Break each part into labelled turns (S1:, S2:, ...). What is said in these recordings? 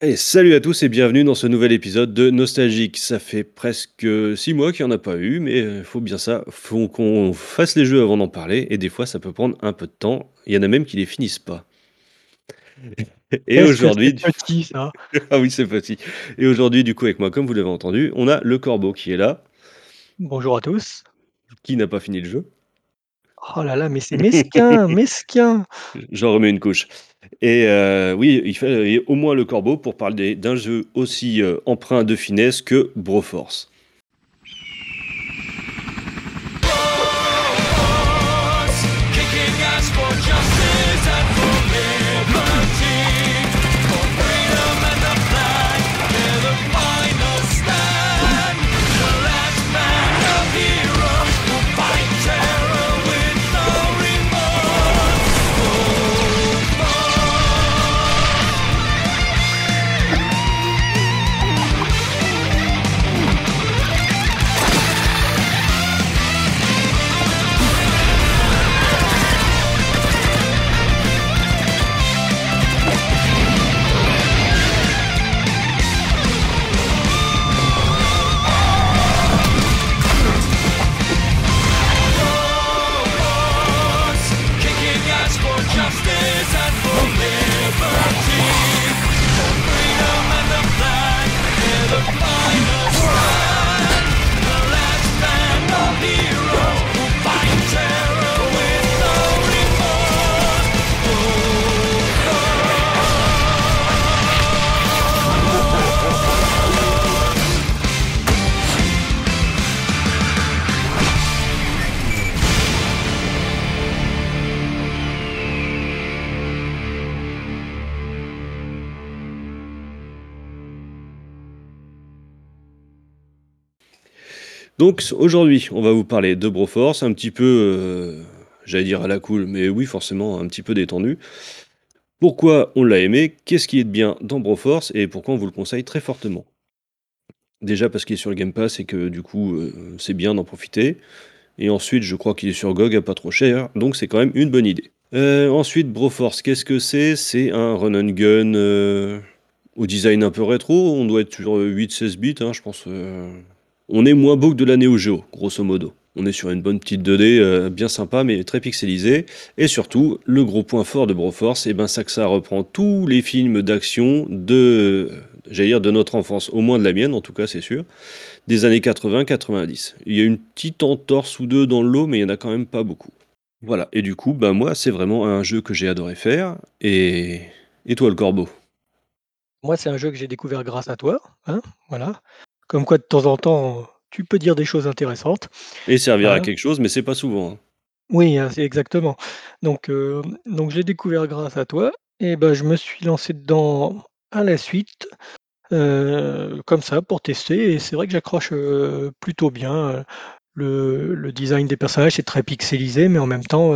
S1: Et salut à tous et bienvenue dans ce nouvel épisode de Nostalgique. Ça fait presque 6 mois qu'il n'y en a pas eu, mais il faut bien ça, faut qu'on fasse les jeux avant d'en parler, et des fois ça peut prendre un peu de temps. Il y en a même qui les finissent pas. Et
S2: Est-ce que
S1: aujourd'hui,
S2: c'est
S1: du...
S2: petit ça?
S1: ah oui c'est petit. Et aujourd'hui du coup avec moi, comme vous l'avez entendu, on a le corbeau qui est là,
S2: Bonjour à tous.
S1: qui n'a pas fini le jeu.
S2: Oh là là, mais c'est mesquin, mesquin!
S1: J'en remets une couche. Et euh, oui, il fallait au moins le corbeau pour parler d'un jeu aussi euh, empreint de finesse que Broforce. Donc aujourd'hui, on va vous parler de Broforce, un petit peu, euh, j'allais dire à la cool, mais oui, forcément, un petit peu détendu. Pourquoi on l'a aimé, qu'est-ce qui est de bien dans Broforce et pourquoi on vous le conseille très fortement? Déjà parce qu'il est sur le Game Pass et que du coup, euh, c'est bien d'en profiter. Et ensuite, je crois qu'il est sur GOG à pas trop cher, donc c'est quand même une bonne idée. Euh, ensuite, Broforce, qu'est-ce que c'est? C'est un run and gun au design un peu rétro. On doit être sur 8-16 bits, hein, je pense. On est moins beau que de la Neo Geo, grosso modo. On est sur une bonne petite 2D, euh, bien sympa, mais très pixelisée. Et surtout, le gros point fort de Broforce, et ben ça que ça reprend tous les films d'action de, dire de notre enfance, au moins de la mienne, en tout cas, c'est sûr, des années 80-90. Il y a une petite entorse ou deux dans le lot, mais il y en a quand même pas beaucoup. Voilà. Et du coup, ben moi, c'est vraiment un jeu que j'ai adoré faire. Et, et toi, le corbeau?
S2: Moi, c'est un jeu que j'ai découvert grâce à toi, hein, voilà. Comme quoi, de temps en temps, tu peux dire des choses intéressantes.
S1: Et servir à
S2: Hein.
S1: quelque chose, mais c'est pas souvent. hein.
S2: Oui, hein, c'est exactement. Donc, heu, donc j'ai découvert grâce à toi et ben, je me suis lancé dedans à la suite, heu, comme ça pour tester et c'est vrai que j'accroche, heu, plutôt bien, le le design des personnages, c'est très pixelisé mais en même temps,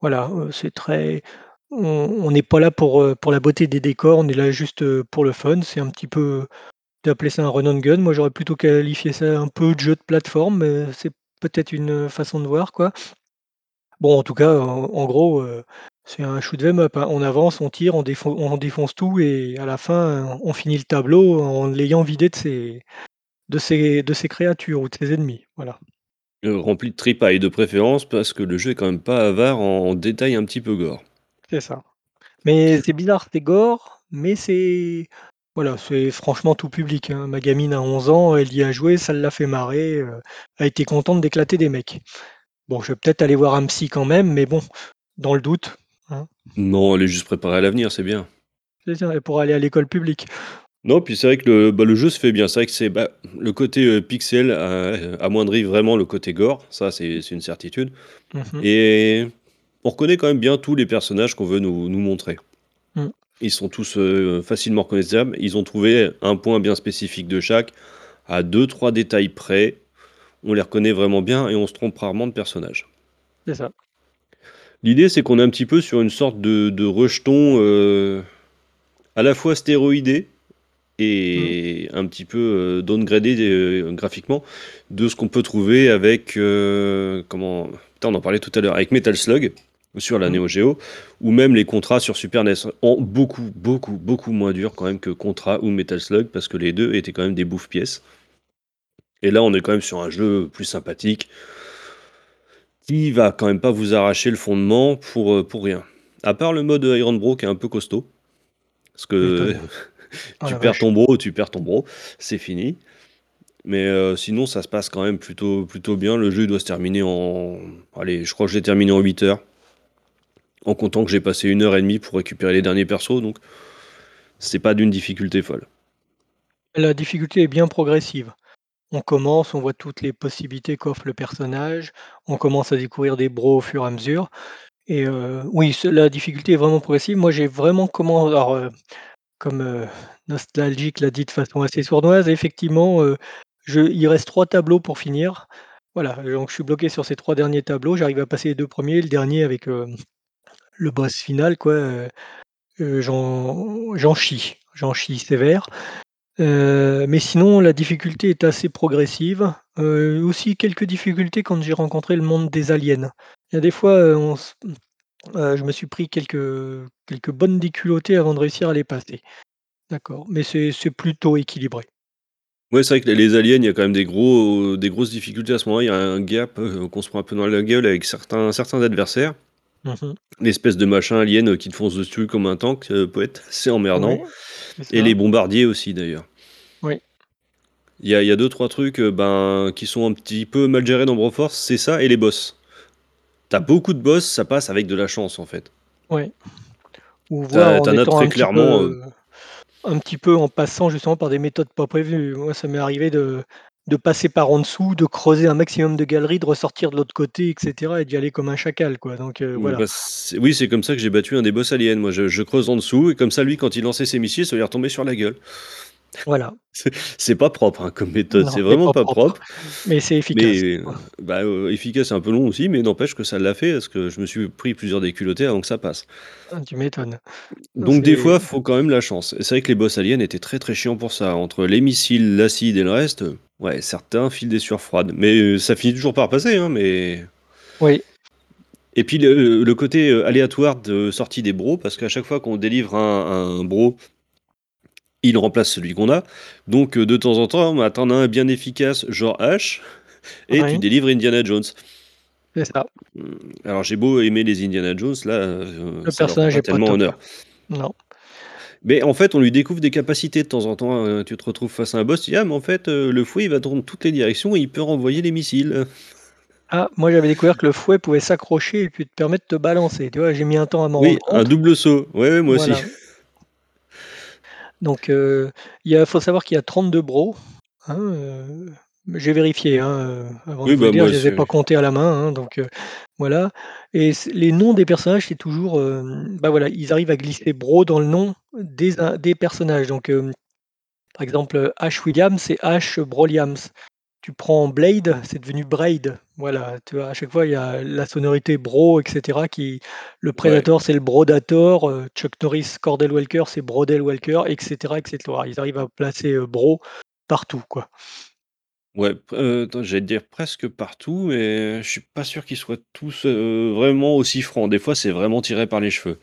S2: voilà, c'est très on on n'est pas là pour, la beauté des décors, on est là juste, pour le fun. C'est un petit peu tu appelé ça un run and gun, moi j'aurais plutôt qualifié ça un peu de jeu de plateforme, mais c'est peut-être une, façon de voir quoi. Bon, en tout cas, en en gros, heu, c'est un shoot 'em up, hein. On avance, on tire, on défon on défonce tout et à la fin, on finit le tableau en l'ayant vidé de ses de ses de ses créatures ou de ses ennemis, voilà.
S1: Euh, rempli de tripailles de préférence, parce que le jeu est quand même pas avare en détails un petit peu gore.
S2: C'est ça. Mais c'est bizarre, c'est gore, mais c'est voilà, c'est franchement tout public, hein. Ma gamine a 11 ans, elle y a joué, ça l'a fait marrer, heu, elle était contente d'éclater des mecs. Bon, je vais peut-être aller voir un psy quand même, mais bon, dans le doute, hein.
S1: Non, elle est juste préparée à l'avenir, c'est bien.
S2: C'est ça et pour aller à l'école publique.
S1: Non, puis c'est vrai que le, bah, le jeu se fait bien. C'est vrai que c'est bah, le côté euh, pixel euh, amoindrit vraiment le côté gore, ça c'est c'est une certitude.
S2: Mmh
S1: Et on reconnaît quand même bien tous les personnages qu'on veut nous, nous montrer.
S2: Mmh.
S1: Ils sont tous euh, facilement reconnaissables. Ils ont trouvé un point bien spécifique de chaque, à deux, trois détails près. On les reconnaît vraiment bien et on se trompe rarement de personnage.
S2: C'est ça.
S1: L'idée, c'est qu'on est un petit peu sur une sorte de, de rejeton euh, à la fois stéroïdé et un petit peu euh, downgradé euh, graphiquement de ce qu'on peut trouver avec. comment. Putain, on en parlait tout à l'heure, avec Metal Slug. Sur la
S2: Mmh.
S1: Neo Geo, ou même les Contra sur Super NES, en beaucoup, beaucoup, beaucoup moins dur quand même que Contra ou Metal Slug, parce que les deux étaient quand même des bouffes-pièces. Et là, on est quand même sur un jeu plus sympathique, qui va quand même pas vous arracher le fondement pour, euh, pour rien. À part le mode Iron Bro qui est un peu costaud, parce que.
S2: Oh
S1: tu perds
S2: vache.
S1: ton bro, tu perds ton bro, c'est fini. Mais euh, sinon, ça se passe quand même plutôt, plutôt bien. Le jeu doit se terminer en. Allez, je crois que je l'ai terminé en 8 heures. En comptant que j'ai passé une heure et demie pour récupérer les derniers persos, donc c'est pas d'une difficulté folle.
S2: La difficulté est bien progressive. On commence, on voit toutes les possibilités qu'offre le personnage, on commence à découvrir des bros au fur et à mesure et heu, oui, la difficulté est vraiment progressive. Moi, j'ai vraiment comment alors, heu, comme, heu, Nostalgique l'a dit de façon assez sournoise, effectivement, il reste 3 tableaux pour finir. Voilà, donc je suis bloqué sur ces 3 derniers tableaux. J'arrive à passer les 2 premiers, le dernier avec, le boss final quoi, heu heu, j'en chie, j'en chie sévère. Heu, mais sinon la difficulté est assez progressive. Aussi quelques difficultés quand j'ai rencontré le monde des aliens. Il y a des fois, je me suis pris quelques quelques bonnes déculottées avant de réussir à les passer. D'accord, mais c'est plutôt équilibré.
S1: Ouais, c'est vrai que les aliens, il y a quand même des gros, des grosses difficultés à ce moment-là. Il y a un gap euh, qu'on se prend un peu dans la gueule avec certains, certains adversaires.
S2: Mmh mh.
S1: L'espèce de machin alien euh, qui te fonce dessus comme un tank euh, peut être assez emmerdant.
S2: Ouais, c'est
S1: Et les bombardiers aussi d'ailleurs.
S2: Oui,
S1: Il y a, il y a deux, trois trucs euh, ben, qui sont un petit peu mal gérés dans Broforce, c'est ça et les boss. T'as beaucoup de boss, ça passe avec de la chance en fait.
S2: ouais. Ou
S1: T'as
S2: en étant
S1: très
S2: un petit
S1: clairement. euh,
S2: peu, un petit peu en passant justement par des méthodes pas prévues. Moi, ça m'est arrivé de de passer par en dessous, de creuser un maximum de galeries, de ressortir de l'autre côté et cetera et d'y aller comme un chacal quoi, donc
S1: Mm,
S2: voilà.
S1: bah, oui, c'est comme ça que j'ai battu un des boss aliens. Moi, je, je creuse en dessous et comme ça, lui, quand il lançait ses missiles, ça lui retombait sur la gueule.
S2: Voilà.
S1: C'est pas propre hein, comme méthode,
S2: Non,
S1: c'est
S2: c'est
S1: vraiment
S2: pas
S1: pas
S2: propre,
S1: propre.
S2: mais c'est efficace.
S1: Mais bah, euh, efficace, un peu long aussi, mais n'empêche que ça l'a fait parce que je me suis pris plusieurs déculottés avant que ça passe.
S2: Ah, tu m'étonnes.
S1: Donc des
S2: C'est
S1: fois, faut quand même la chance. Et c'est vrai que les boss aliens étaient très très chiants pour ça. Entre les missiles, l'acide et le reste, euh, ouais, certains filent des sueurs froides. Mais euh, ça finit toujours par passer, hein, mais
S2: oui,
S1: Et puis le, le côté euh, aléatoire de sortie des bros, parce qu'à chaque fois qu'on délivre un, un bro, il remplace celui qu'on a. Donc euh, de temps en temps, bah, t'en as un bien efficace, genre H, et tu délivres Indiana Jones.
S2: c'est ça.
S1: Hum, Alors j'ai beau aimer les Indiana Jones, là, euh,
S2: Le
S1: ça
S2: personnage est
S1: tellement honneur.
S2: Non.
S1: Mais en fait, on lui découvre des capacités de temps en temps. euh, tu te retrouves face à un boss, tu dis, ah, mais en fait, euh, le fouet, il va dans toutes les directions et il peut renvoyer les missiles.
S2: Ah, moi j'avais découvert que le fouet pouvait s'accrocher et puis te permettre de te balancer, tu vois? J'ai mis un temps à m'en
S1: Oui,
S2: rendre
S1: un
S2: compte.
S1: double saut. Ouais, ouais, moi aussi.
S2: Donc heu, il y a faut savoir qu'il y a 32 bros, hein, heu, j'ai vérifié, hein, heu, avant de
S1: Oui,
S2: vous
S1: bah
S2: dire,
S1: moi
S2: je les ai pas comptés à la main, hein, donc voilà. Et c les noms des personnages, c'est toujours, bah, voilà, ils arrivent à glisser bro dans le nom des personnages, donc par exemple, Ash Williams, c'est Ash Broliams. Tu prends Blade, c'est devenu Braid. Voilà, tu vois? À chaque fois, il y a la sonorité bro et cetera qui le
S1: Ouais.
S2: Predator, c'est le Brodator, heu, Chuck Norris, Cordell Walker, c'est Brodell Walker et cetera et cetera. Ils arrivent à placer, heu, bro partout, quoi.
S1: Ouais, attends, j'allais dire presque partout, mais je suis pas sûr qu'ils soient tous, vraiment aussi francs. Des fois, c'est vraiment tiré par les cheveux.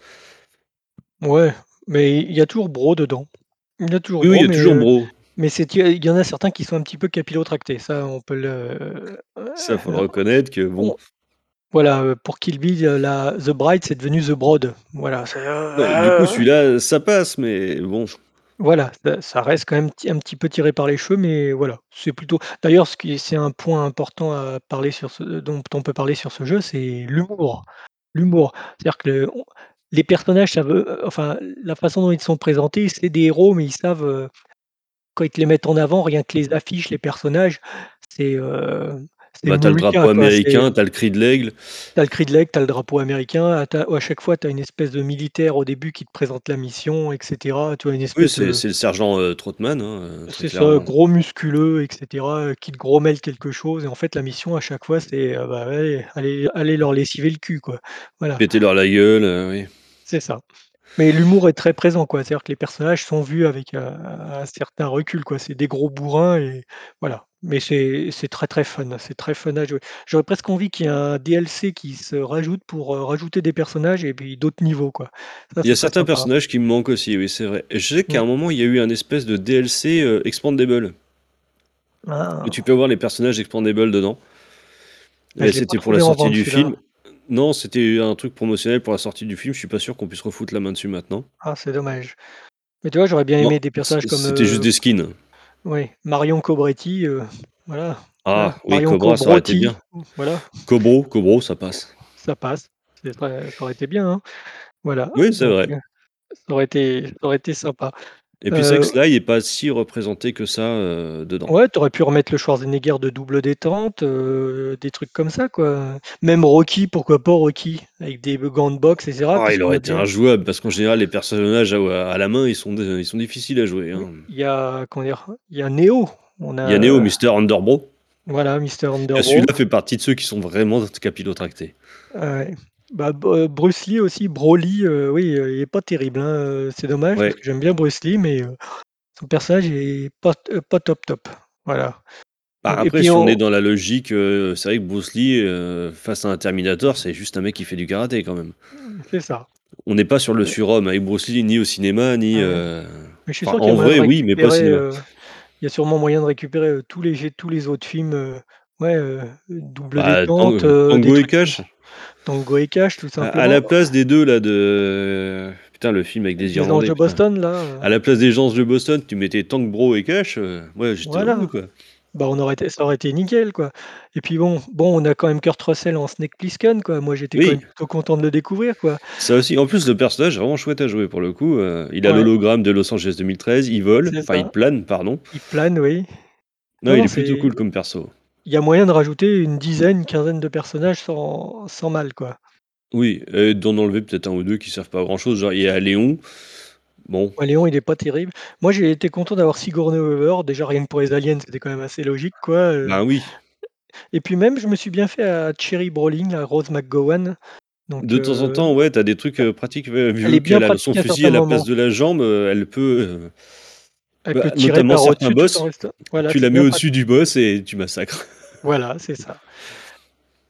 S2: Ouais, mais il y a toujours bro dedans. Il y a toujours
S1: Oui, oui, il
S2: bro,
S1: y a
S2: mais
S1: toujours
S2: heu,
S1: Bro.
S2: Mais c'est il y en a certains qui sont un petit peu capillotractés. Ça, on peut le
S1: Ça, faut le reconnaître que bon,
S2: on voilà, heu, pour Kill Bill, la The Bride, c'est devenu The Broad. Voilà,
S1: ouais, du coup, celui-là, ça passe, mais bon,
S2: Voilà, ça ça reste quand même un petit peu tiré par les cheveux, mais voilà, c'est plutôt d'ailleurs ce qui c'est un point important à parler sur ce dont on peut parler sur ce jeu, c'est l'humour. L'humour. C'est-à-dire que le on les personnages savent, heu, enfin, la façon dont ils sont présentés, c'est des héros, mais ils savent, quand ils te les mettent en avant, rien que les affiches, les personnages, c'est, c'est
S1: bah, tu as le drapeau
S2: quoi,
S1: américain, tu as le cri de l'aigle.
S2: tu le cri de l'aigle, tu le drapeau américain, à chaque fois tu as une espèce de militaire au début qui te présente la mission et cetera. Tu vois? Une
S1: Oui, c'est
S2: de
S1: le sergent, heu, Trautmann, hein, très
S2: C'est ça, gros musculeux et cetera, heu, qui te grommelle quelque chose et en fait la mission à chaque fois c'est, heu, bah, leur lessiver le cul quoi. Voilà,
S1: Péter leur la gueule, heu, oui.
S2: c'est ça. Mais l'humour est très présent, quoi. C'est-à-dire que les personnages sont vus avec, heu, un certain recul, quoi. C'est des gros bourrins et voilà. Mais c'est c'est très, très fun, c'est très fun à jouer. J'aurais presque envie qu'il y ait un DLC qui se rajoute pour, heu, rajouter des personnages et puis d'autres niveaux, quoi. Ça,
S1: Il y a certains
S2: sympa.
S1: personnages qui me manquent aussi, oui, c'est vrai. Je sais qu'à
S2: Mmh.
S1: un moment, il y a eu un espèce de DLC, heu, Expandable, où
S2: Ah!
S1: tu peux avoir les personnages Expandables dedans.
S2: Ah,
S1: c'était pour la sortie du film. Non, c'était un truc promotionnel pour la sortie du film, je suis pas sûr qu'on puisse refoutre la main dessus maintenant.
S2: Ah, c'est dommage. Mais tu vois, j'aurais bien aimé des
S1: c
S2: personnages comme,
S1: c'était juste
S2: heu,
S1: des skins.
S2: ouais, Marion Cobretti, heu, voilà,
S1: Ah oui,
S2: Marion
S1: Cobra, ça aurait été
S2: Cobrotti,
S1: bien.
S2: voilà,
S1: Cobro, Cobro, ça passe.
S2: ça passe. C'est très ça aurait été bien, hein. Voilà,
S1: Oui, c'est
S2: donc
S1: vrai.
S2: heu, ça aurait été ça aurait été sympa.
S1: Et puis c'est vrai que
S2: Heu,
S1: Sly est pas si représenté que ça, heu, dedans.
S2: ouais, tu aurais pu remettre le Schwarzenegger de Double Détente, heu, des trucs comme ça, quoi. Même Rocky, pourquoi pas Rocky? Avec des gants de boxe et cetera,
S1: Ah, il aurait été injouable parce qu'en général, les personnages à à la main, ils sont ils sont difficiles à jouer, hein.
S2: il y a comment dire? Il y a Neo, on
S1: Il y a Neo, Mister Underbro.
S2: voilà, Mister
S1: Et
S2: Underbro.
S1: celui-là fait partie de ceux qui sont vraiment capillotractés.
S2: Ouais. Bah, B heu, Bruce Lee aussi, Broly, heu, oui, heu, il est pas terrible, hein, heu, c'est dommage parce
S1: Ouais.
S2: que j'aime bien Bruce Lee, mais heu, son personnage est pas t pas top, top. Voilà.
S1: Bah,
S2: Donc et
S1: après,
S2: puis
S1: si on est dans la logique, heu, c'est vrai que Bruce Lee, heu, face à un Terminator, c'est juste un mec qui fait du karaté quand même.
S2: mmh, c'est ça.
S1: On n'est pas sur le surhomme avec Bruce Lee, ni au cinéma, ni,
S2: ouais.
S1: heu
S2: Mais je suis
S1: enfin,
S2: sûr qu'il y a
S1: en
S2: de
S1: vrai, oui, mais pas au
S2: récupérer,
S1: cinéma.
S2: heu, il y a sûrement moyen de récupérer, heu, tous les tous les autres films, heu, ouais, heu, Double
S1: Bah,
S2: Détente,
S1: Tango
S2: heu, des
S1: Tango et
S2: trucs comme
S1: Cash,
S2: ça. Tango et Cash, tout
S1: à à
S2: simplement.
S1: la place des 2 là de putain, le film avec des
S2: Anges
S1: Irlandais,
S2: de
S1: putain.
S2: Boston là,
S1: À la place des gens de Boston, tu mettais Tank Bro et Cash, heu, moi j'étais heureux,
S2: voilà.
S1: quoi.
S2: Bah, on aurait été ça aurait été nickel, quoi. Et puis bon bon, on a quand même Kurt Russell en Snake Plissken, quoi. Moi, j'étais
S1: Oui,
S2: plutôt content de le découvrir, quoi.
S1: ça aussi. En plus, le personnage est vraiment chouette à jouer pour le coup, heu, il a
S2: Ouais,
S1: l'hologramme de Los Angeles 2013, il vole, enfin il plane, pardon.
S2: Il plane, oui.
S1: Non,
S2: Non,
S1: il est plutôt cool comme perso.
S2: Il y a moyen de rajouter une dizaine, une quinzaine de personnages sans sans mal, quoi.
S1: Oui, et d'en enlever peut-être un ou 2 qui servent pas à grand chose, genre il y a Léon, bon,
S2: Ouais, Léon, il est pas terrible. Moi, j'ai été content d'avoir Sigourney Weaver. Déjà, rien que pour les aliens, c'était quand même assez logique, quoi, heu.
S1: ben oui.
S2: Et puis même, je me suis bien fait à Cherry Brolin, à Rose McGowan. Donc
S1: De temps en
S2: heu,
S1: temps, ouais, tu as des trucs, heu, pratiques, ouais,
S2: elle est
S1: vu
S2: bien
S1: qu'elle a son
S2: à
S1: fusil
S2: certains
S1: à la place
S2: moments.
S1: de la jambe, elle peut, heu,
S2: Elle peut
S1: bah,
S2: tirer
S1: notamment
S2: par
S1: certains
S2: au-dessus tout en
S1: boss,
S2: restant voilà,
S1: tu
S2: c'est
S1: la mets
S2: bien
S1: au-dessus du boss et tu massacres.
S2: Voilà, c'est ça.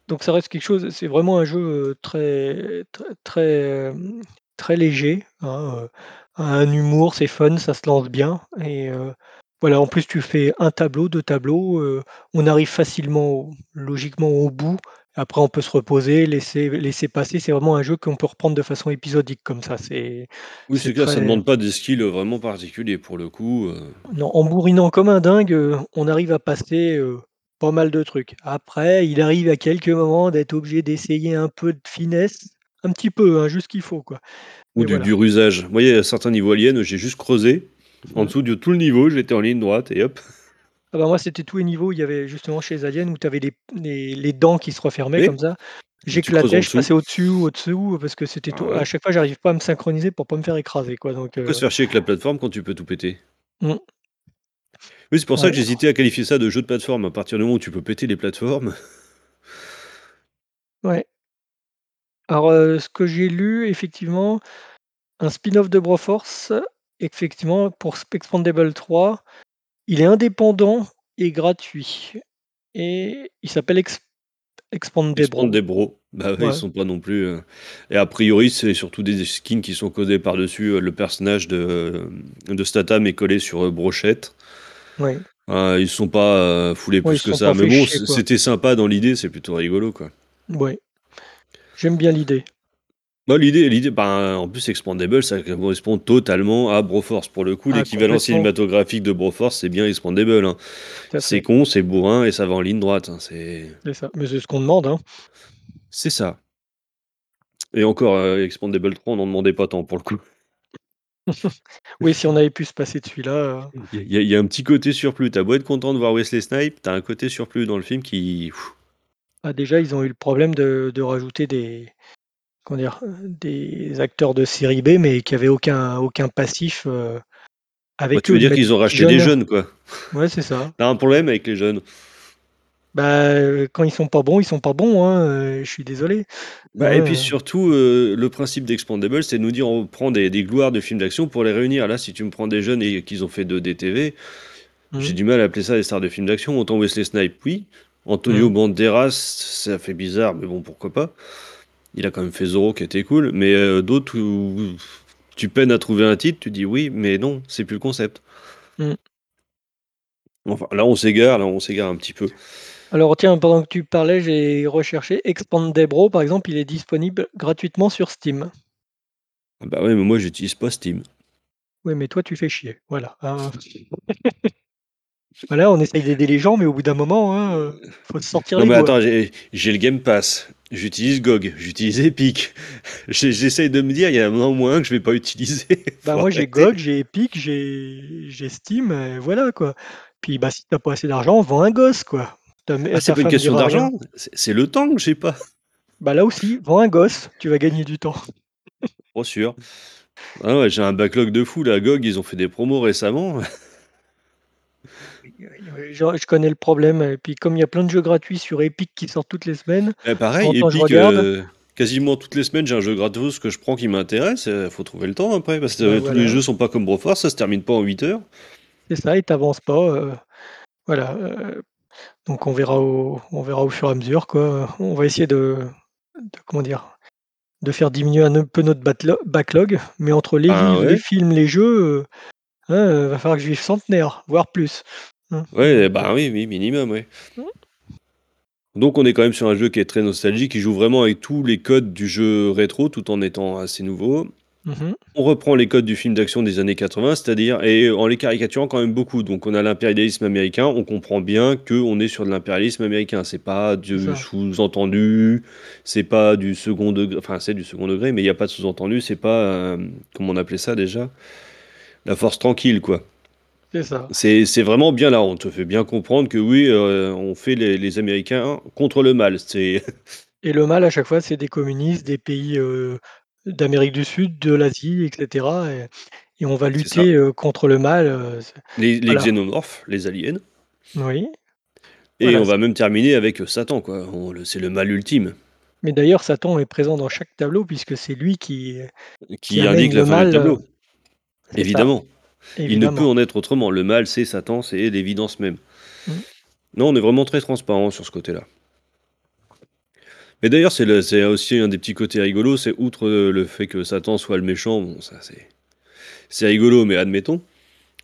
S2: Donc ça reste quelque chose c'est vraiment un jeu, heu, très très très, hem, très léger, hein, heu, un humour, c'est fun, ça se lance bien et voilà, en plus tu fais un tableau, 2 tableaux, on arrive facilement logiquement au bout. Après on peut se reposer, laisser laisser passer. C'est vraiment un jeu qu'on peut reprendre de façon épisodique comme ça. C'est
S1: Oui,
S2: c'est
S1: clair, ça
S2: très
S1: demande pas des skills, vraiment particuliers pour le coup,
S2: non, en bourrinant comme un dingue, on arrive à passer, pas mal de trucs. Après, il arrive à quelques moments d'être obligé d'essayer un peu de finesse, un petit peu, hein, juste ce qu'il faut, quoi.
S1: Ou
S2: Mais
S1: du
S2: voilà.
S1: du rusage. Moi, il y a certains niveaux aliens, j'ai juste creusé en dessous de tout le niveau, j'étais en ligne droite et hop.
S2: Ah bah, moi, c'était tous les niveaux. Il y avait justement chez les aliens où tu avais les les les dents qui se refermaient comme ça. J'éclatais, je passais au-dessus, au-dessous, parce que c'était
S1: Ah
S2: tout à
S1: ouais.
S2: chaque fois, j'arrive pas à me synchroniser pour pas me faire écraser, quoi, donc
S1: Pourquoi se faire chier avec la plateforme quand tu peux tout péter?
S2: mmh,
S1: Oui, c'est pour ça
S2: ouais,
S1: que j'hésitais à qualifier ça de jeu de plateforme. À partir du moment où tu peux péter les plateformes,
S2: ouais. Alors, heu, ce que j'ai lu, effectivement, un spin-off de Broforce, effectivement, pour Sp Expandable 3 Il est indépendant et gratuit et il s'appelle Ex
S1: Expand
S2: Expandable.
S1: Bah ouais, ils
S2: Ouais,
S1: sont pas non plus, heu et a priori, c'est surtout des skins qui sont codés par-dessus, heu, le personnage de, de Statham est collé sur, heu, brochette.
S2: Ouais,
S1: Heu, ils sont pas, heu, foulés
S2: ouais, ils
S1: plus
S2: se
S1: que
S2: sont
S1: ça.
S2: pas
S1: Mais
S2: fait
S1: bon,
S2: chier,
S1: c
S2: quoi.
S1: c'était sympa dans l'idée, c'est plutôt rigolo, quoi.
S2: Ouais, j'aime bien l'idée.
S1: Bah, l'idée l'idée ben, en plus Expandable, ça correspond totalement à Broforce. Pour le coup,
S2: Ah
S1: l'équivalent
S2: complètement,
S1: cinématographique de Broforce, c'est bien Expandable, hein.
S2: tout à
S1: C'est
S2: fait,
S1: con, c'est bourrin et ça va en ligne droite, hein, c'est
S2: c'est ça. Mais c'est ce qu'on demande, hein.
S1: c'est ça et encore, Expandable 3, on n'en demandait pas tant pour le coup.
S2: Oui, si on avait pu se passer de celui-là, heu,
S1: Il y a y un petit côté surplus. Tu as beau être content de voir Wesley Snipes, tu as un côté surplus dans le film qui
S2: ah déjà, ils ont eu le problème de de rajouter des comment dire? Des acteurs de série B, mais qui avaient aucun aucun passif, heu,
S1: bah,
S2: avec
S1: tu
S2: eux,
S1: veux dire qu'ils ont racheté des
S2: jeunes.
S1: quoi.
S2: Ouais, c'est ça.
S1: Tu as un problème avec les jeunes.
S2: Bah, heu, quand ils sont pas bons, ils sont pas bons, hein, heu, je suis désolé.
S1: Bah et puis
S2: heu
S1: surtout, heu, le principe d'Expendables, c'est de nous dire: «On prend des des gloires de films d'action pour les réunir». Là, si tu me prends des jeunes et qu'ils ont fait de des TV, j'ai
S2: mmh,
S1: du mal à appeler ça des stars de films d'action. Autant Wesley Snipes, oui. Antonio
S2: mmh.
S1: Banderas, ça fait bizarre, mais bon, pourquoi pas. Il a quand même fait Zorro qui était cool, mais heu, d'autres où tu peines à trouver un titre, tu dis: «Oui», mais non, c'est plus le concept.
S2: Mmh.
S1: Enfin, là, on s'égare, là, on s'égare un petit peu.
S2: Alors tiens, pendant que tu parlais, j'ai recherché Expandebro, par exemple, il est disponible gratuitement sur Steam.
S1: Ah bah, ouais, mais moi, j'utilise pas Steam.
S2: Oui, mais toi, tu fais chier, voilà, hein. Voilà, on essaye d'aider les gens, mais au bout d'un moment, hein, faut se sortir
S1: Non,
S2: les
S1: mais
S2: doigts.
S1: attends, j'ai j'ai le Game Pass, j'utilise GOG, j'utilise Epic. J'ai j'essaye de me dire, il y en a au moins un que je vais pas utiliser.
S2: Bah,
S1: Faut
S2: moi, j'ai
S1: arrêter.
S2: GOG, j'ai Epic, j'ai j'ai Steam, et voilà, quoi. Puis, bah, si tu as pas assez d'argent, vends un gosse, quoi.
S1: Ah, c'est pas une question d'argent, c'est le temps que j'ai pas.
S2: Bah, là aussi, vends un gosse, tu vas gagner du temps.
S1: Trop sûr. Ah ouais, j'ai un backlog de fou là, GOG, ils ont fait des promos récemment.
S2: Je je connais le problème et puis comme il y a plein de jeux gratuits sur Epic qui sortent toutes les semaines, en
S1: pareil,
S2: je
S1: Epic,
S2: regarde.
S1: heu, quasiment toutes les semaines, j'ai un jeu gratos que je prends qui m'intéresse, heu, faut trouver le temps après parce que
S2: Bah,
S1: euh, tous les jeux sont pas comme Broforce, ça se termine pas en 8 heures.
S2: c'est ça et tu avances pas, heu, voilà, heu, donc on verra au on verra au fur et à mesure, quoi. On va essayer de de comment dire? De faire diminuer un peu notre backlog, mais entre les
S1: Ben
S2: livres, les films, les jeux, heu, hein, heu, va falloir que je vive centenaire, voire plus. Mmh,
S1: ouais, bah oui, oui, minimum,
S2: mmh,
S1: Donc on est quand même sur un jeu qui est très nostalgique, qui joue vraiment avec tous les codes du jeu rétro tout en étant assez nouveau.
S2: Mmh mh,
S1: On reprend les codes du film d'action des années 80, c'est-à-dire et en les caricaturant quand même beaucoup. Donc on a l'impérialisme américain, on comprend bien qu'on est sur de l'impérialisme américain. C'est pas du
S2: ça,
S1: sous-entendu, c'est pas du second degré, enfin c'est du second degré, mais il n'y a pas de sous-entendu, c'est pas, euh, comment on appelait ça déjà? La force tranquille, quoi.
S2: c'est ça
S1: C'est c'est vraiment bien là, on te fait bien comprendre que oui, euh, on fait les, les Américains contre le mal. C'est
S2: et le mal à chaque fois, c'est des communistes, des pays, heu, d'Amérique du Sud, de l'Asie et cetera et et on va lutter, heu, contre le mal, c'est
S1: Les, les
S2: voilà.
S1: xénomorphes, les aliens.
S2: Oui,
S1: Et
S2: voilà,
S1: on va même terminer avec Satan, quoi. C'est le mal ultime.
S2: mais d'ailleurs Satan est présent dans chaque tableau puisque c'est lui qui qui
S1: indique la
S2: le
S1: fin du tableau, évidemment. Il ne peut en être autrement. Le mal, c'est Satan, c'est l'évidence même.
S2: Mmh.
S1: Non, on est vraiment très transparent sur ce côté-là. Mais d'ailleurs, c'est aussi un des petits côtés rigolos, c'est outre le fait que Satan soit le méchant, bon, ça c'est c'est rigolo, mais admettons.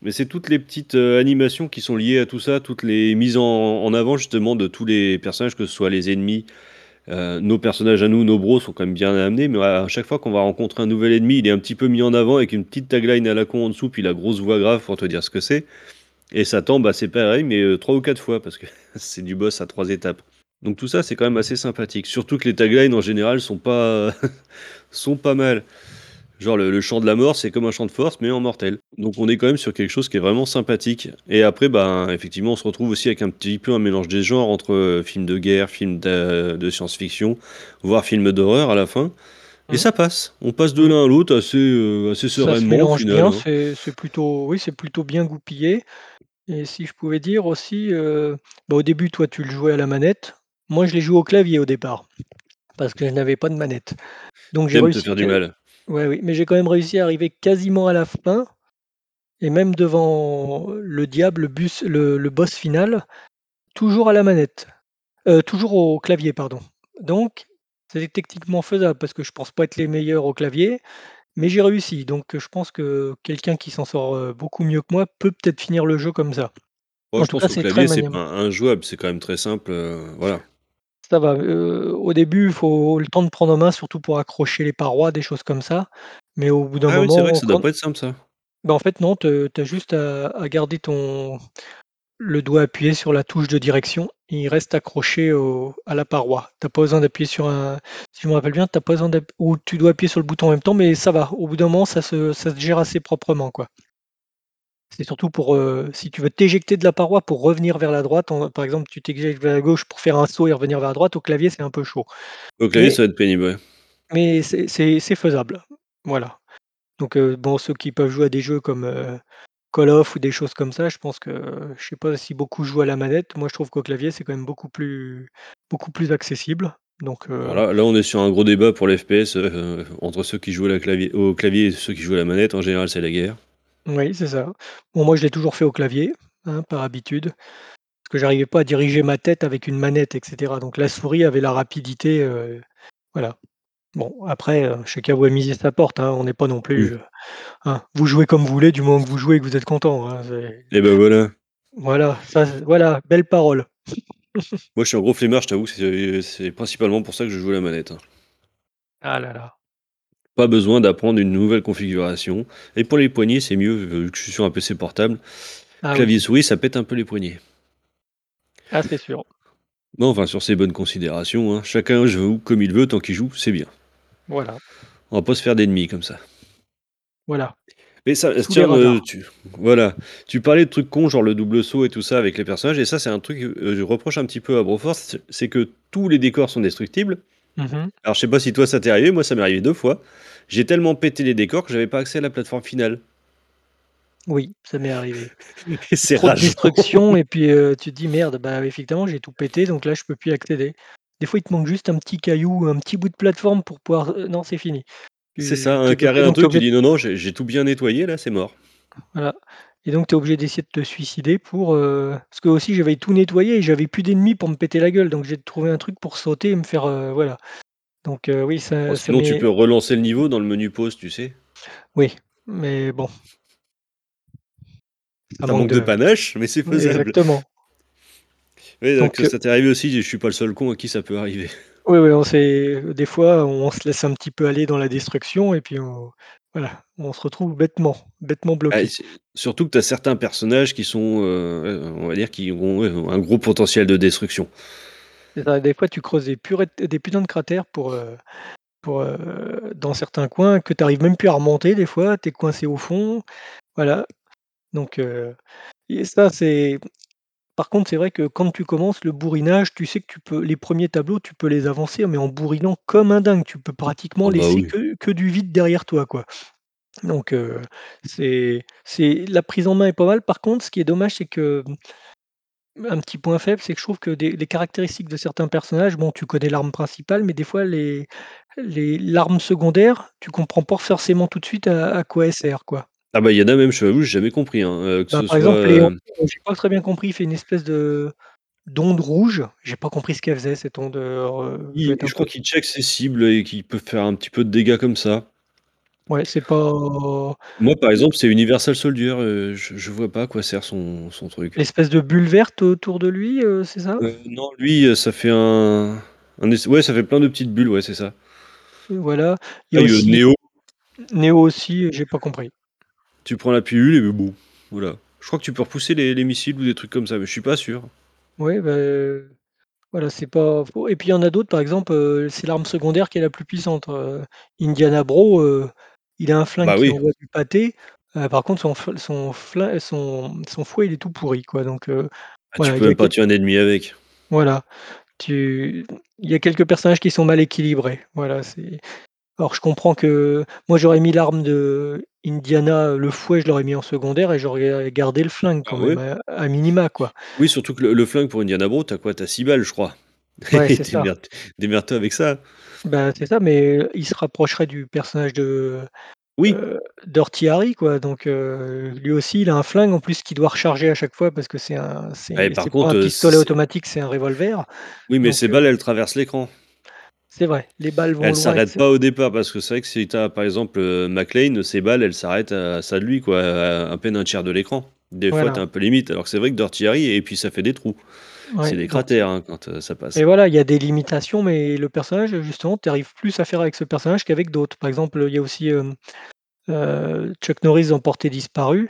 S1: Mais c'est toutes les petites euh, animations qui sont liées à tout ça, toutes les mises en, en avant justement de tous les personnages, que ce soit les ennemis, euh, nos personnages à nous, nos bros sont quand même bien amenés, mais à chaque fois qu'on va rencontrer un nouvel ennemi, il est un petit peu mis en avant avec une petite tagline à la con en dessous, puis la grosse voix grave pour te dire ce que c'est. Et Satan, bah, c'est pareil, mais euh, trois ou quatre fois, parce que c'est du boss à trois étapes. Donc tout ça, c'est quand même assez sympathique. Surtout que les taglines, en général, sont pas, sont pas mal. Genre, le, le chant de la mort, c'est comme un chant de force, mais en mortel. Donc on est quand même sur quelque chose qui est vraiment sympathique. Et après, bah, effectivement, on se retrouve aussi avec un petit peu un mélange des genres entre euh, films de guerre, films de, de science-fiction, voire films d'horreur à la fin. Et
S2: Mmh.
S1: ça passe. On passe de l'un à l'autre assez, euh, assez
S2: se
S1: sereinement
S2: bien,
S1: hein.
S2: c'est plutôt oui, c'est plutôt bien goupillé et si je pouvais dire aussi, heu, bah, au début, toi, tu le jouais à la manette. Moi, je l'ai joué au clavier au départ, parce que je n'avais pas de manette. Donc j'ai
S1: T'aimes te
S2: réussi
S1: faire du
S2: que
S1: mal.
S2: ouais, oui, mais j'ai quand même réussi à arriver quasiment à la fin et même devant le diable, le bus le le boss final, toujours à la manette, heu, toujours au clavier, pardon. Donc c'est techniquement faisable parce que je pense pas être les meilleurs au clavier, Mais j'ai réussi, donc je pense que quelqu'un qui s'en sort, heu, beaucoup mieux que moi peut peut-être finir le jeu comme ça.
S1: Moi,
S2: En
S1: je
S2: tout
S1: pense
S2: cas, c'est très
S1: clavier, c'est pas injouable, c'est quand même très simple. euh, voilà.
S2: Ça va, heu, au début, il faut le temps de prendre en main, surtout pour accrocher les parois, des choses comme ça. Mais au bout d'un
S1: Ah oui, c'est vrai que
S2: moment,
S1: ça doit
S2: quand
S1: pas être simple ça.
S2: bah, en fait non, te tu as juste à à garder ton le doigt appuyé sur la touche de direction, et il reste accroché au à la paroi. Tu as pas besoin d'appuyer sur un si je me rappelle bien, tu as pas besoin d'app ou tu dois appuyer sur le bouton en même temps, mais ça va. Au bout d'un moment, ça se ça se gère assez proprement, quoi. C'est surtout pour, heu, si tu veux t'éjecter de la paroi pour revenir vers la droite, en par exemple, tu t'éjectes vers la gauche pour faire un saut et revenir vers la droite, au clavier, c'est un peu chaud.
S1: Au clavier,
S2: Mais
S1: ça va être pénible, ouais.
S2: mais c'est c'est c'est faisable. Voilà. Donc heu, bon, ceux qui peuvent jouer à des jeux comme, heu Call of ou des choses comme ça, je pense que je sais pas si beaucoup jouent à la manette. Moi, je trouve qu'au clavier, c'est quand même beaucoup plus beaucoup plus accessible. Donc
S1: Alors là là, on est sur un gros débat pour les FPS, heu, entre ceux qui jouent à la clavier au clavier et ceux qui jouent à la manette. En général, c'est la guerre.
S2: Oui, c'est ça. Bon, moi, je l'ai toujours fait au clavier, hein, par habitude, parce que j'arrivais pas à diriger ma tête avec une manette et cetera. Donc la souris avait la rapidité, heu, voilà. Bon, après, heu, chacun voit midi sa porte, hein. On n'est pas non plus, heu, hein, vous jouez comme vous voulez, du moment que vous jouez et que vous êtes content, hein, c'est
S1: Et bah, voilà.
S2: voilà, ça c voilà, belle parole.
S1: Moi, je suis un gros flemmard, je t'avoue c'est c'est principalement pour ça que je joue à la manette, hein.
S2: Ah là là.
S1: Pas besoin d'apprendre une nouvelle configuration et pour les poignets, c'est mieux, vu que je suis sur un PC portable.
S2: Ah oui.
S1: Clavier souris, ça pète un peu les poignets.
S2: Ah, c'est sûr.
S1: Non, enfin, sur ces bonnes considérations, hein, chacun joue comme il veut, tant qu'il joue, c'est bien.
S2: Voilà,
S1: On va pas se faire d'ennemis comme ça.
S2: voilà.
S1: Mais ça tiens,
S2: radars.
S1: tu voilà, tu parlais de trucs cons, genre le double saut et tout ça avec les personnages et ça, c'est un truc, heu, je reproche un petit peu à Broforce, c'est que tous les décors sont destructibles.
S2: Mmh mh.
S1: Alors je sais pas si toi ça t'est arrivé, moi ça m'est arrivé 2 fois. J'ai tellement pété les décors que j'avais pas accès à la plateforme finale
S2: Oui, ça m'est arrivé.
S1: c'est
S2: Trop de
S1: rageant.
S2: destruction et puis, heu, tu te dis: «Merde, bah, effectivement, j'ai tout pété, donc là, je peux plus accéder». Des fois, il te manque juste un petit caillou, un petit bout de plateforme pour pouvoir heu, non, c'est fini.
S1: C'est ça,
S2: tu
S1: un carré, un
S2: donc
S1: truc, tu
S2: obligé
S1: dis: «Non, non, j'ai j'ai tout bien nettoyé là, c'est mort».
S2: voilà et donc tu es obligé d'essayer de te suicider pour, heu parce que aussi j'avais tout nettoyé et j'avais plus d'ennemis pour me péter la gueule, donc j'ai trouvé un truc pour sauter et me faire, heu, voilà. Donc heu, oui,
S1: Bon
S2: ça
S1: sinon tu
S2: m'est
S1: peux relancer le niveau dans le menu pause, tu sais?
S2: oui, mais bon, ça
S1: Ça
S2: manque
S1: manque de
S2: de
S1: panache, mais c'est faisable.
S2: exactement.
S1: Oui, donc ça t'est arrivé aussi, je suis pas le seul con à qui ça peut arriver.
S2: Oui, oui, on s'est des fois, on se laisse un petit peu aller dans la destruction et puis on voilà, on se retrouve bêtement bêtement
S1: Ah
S2: bloqué.
S1: c'est surtout que tu as certains personnages qui sont, heu, on va dire qui ont, ouais, un gros potentiel de destruction.
S2: Ça, des fois, tu creuses des purées des putains de cratères pour, pour, dans certains coins que tu arrives même plus à remonter des fois, tu es coincé au fond, voilà. Donc et ça, c'est par contre, c'est vrai que quand tu commences le bourrinage, tu sais que tu peux les premiers tableaux, tu peux les avancer, mais en bourrinant comme un dingue. Tu peux pratiquement
S1: Ah bah
S2: laisser
S1: oui.
S2: que que du vide derrière toi, quoi. Donc heu, c'est c'est la prise en main est pas mal. Par contre, ce qui est dommage, c'est que, mmh, un petit point faible, c'est que je trouve que des les caractéristiques de certains personnages, bon, tu connais l'arme principale, mais des fois les les l'arme secondaire, tu comprends pas forcément tout de suite à à quoi elle sert, quoi.
S1: Ah bah, il y en a même, je j'ai jamais compris, hein, heu, que
S2: Bah,
S1: ce
S2: par
S1: soit,
S2: exemple, Léon,
S1: heu,
S2: j'ai pas très bien compris, il fait une espèce de d'onde rouge. J'ai pas compris ce qu'elle faisait cette onde, heu, je vais
S1: il
S2: être un
S1: je
S2: peu
S1: crois qu'il check ses cibles et qu'il peut faire un petit peu de dégâts comme ça.
S2: ouais, c'est pas
S1: Moi, par exemple, c'est Universal Soldier, heu, je je vois pas à quoi sert son son truc.
S2: l'espèce de bulle verte autour de lui, c'est ça?
S1: Non, lui, ça fait un ouais, ça fait plein de petites bulles, ouais, c'est ça.
S2: Voilà. Il y a aussi
S1: Néo,
S2: Néo aussi, j'ai pas compris.
S1: Tu prends la pilule et bon, voilà. Je crois que tu peux repousser les les missiles ou des trucs comme ça, mais je suis pas sûr.
S2: Ouais, bah, heu, voilà, c'est pas et puis il y en a d'autres, par exemple, heu, c'est l'arme secondaire qui est la plus puissante, heu, Indiana Bro, heu, il a un flingue
S1: Bah
S2: qui
S1: oui.
S2: envoie du pâté, par contre son son son son fouet, il est tout pourri, quoi, donc
S1: Ah, tu
S2: voilà,
S1: peux
S2: il y a
S1: même pas tuer un ennemi avec.
S2: voilà, tu il y a quelques personnages qui sont mal équilibrés, voilà, c'est alors je comprends que moi j'aurais mis l'arme de Indiana, le fouet, je l'aurais mis en secondaire et j'aurais gardé le flingue quand
S1: Ah
S2: même,
S1: ouais?
S2: à à minima, quoi.
S1: Oui, surtout que le le flingue pour Indiana Bro, tu as quoi? Tu as 6 balles, je crois.
S2: Ouais,
S1: démerde-toi avec ça.
S2: Bah, c'est ça, mais il se rapprocherait du personnage de,
S1: Oui.
S2: Dirty Harry, quoi, donc lui aussi, il a un flingue en plus qu'il doit recharger à chaque fois parce que c'est un
S1: Ouais, par
S2: pas un pistolet automatique, c'est un revolver,
S1: oui, mais
S2: donc
S1: ces balles, elles traversent l'écran.
S2: C'est vrai, les balles vont
S1: Elles
S2: et
S1: s'arrêtent pas au départ parce que c'est vrai que si tu as, par exemple, heu, McLean, ses balles, elles s'arrêtent à ça de lui, quoi, à à peine un tiers de l'écran. Des fois, tu un peu limite, alors que c'est vrai que Harry et puis ça fait des trous. C'est des cratères, hein, quand, heu, ça
S2: et
S1: passe.
S2: voilà, il y a des limitations, mais le personnage, justement, tu arrives plus à faire avec ce personnage qu'avec d'autres. Par exemple, il y a aussi, heu, Chuck Norris dans Portée disparue,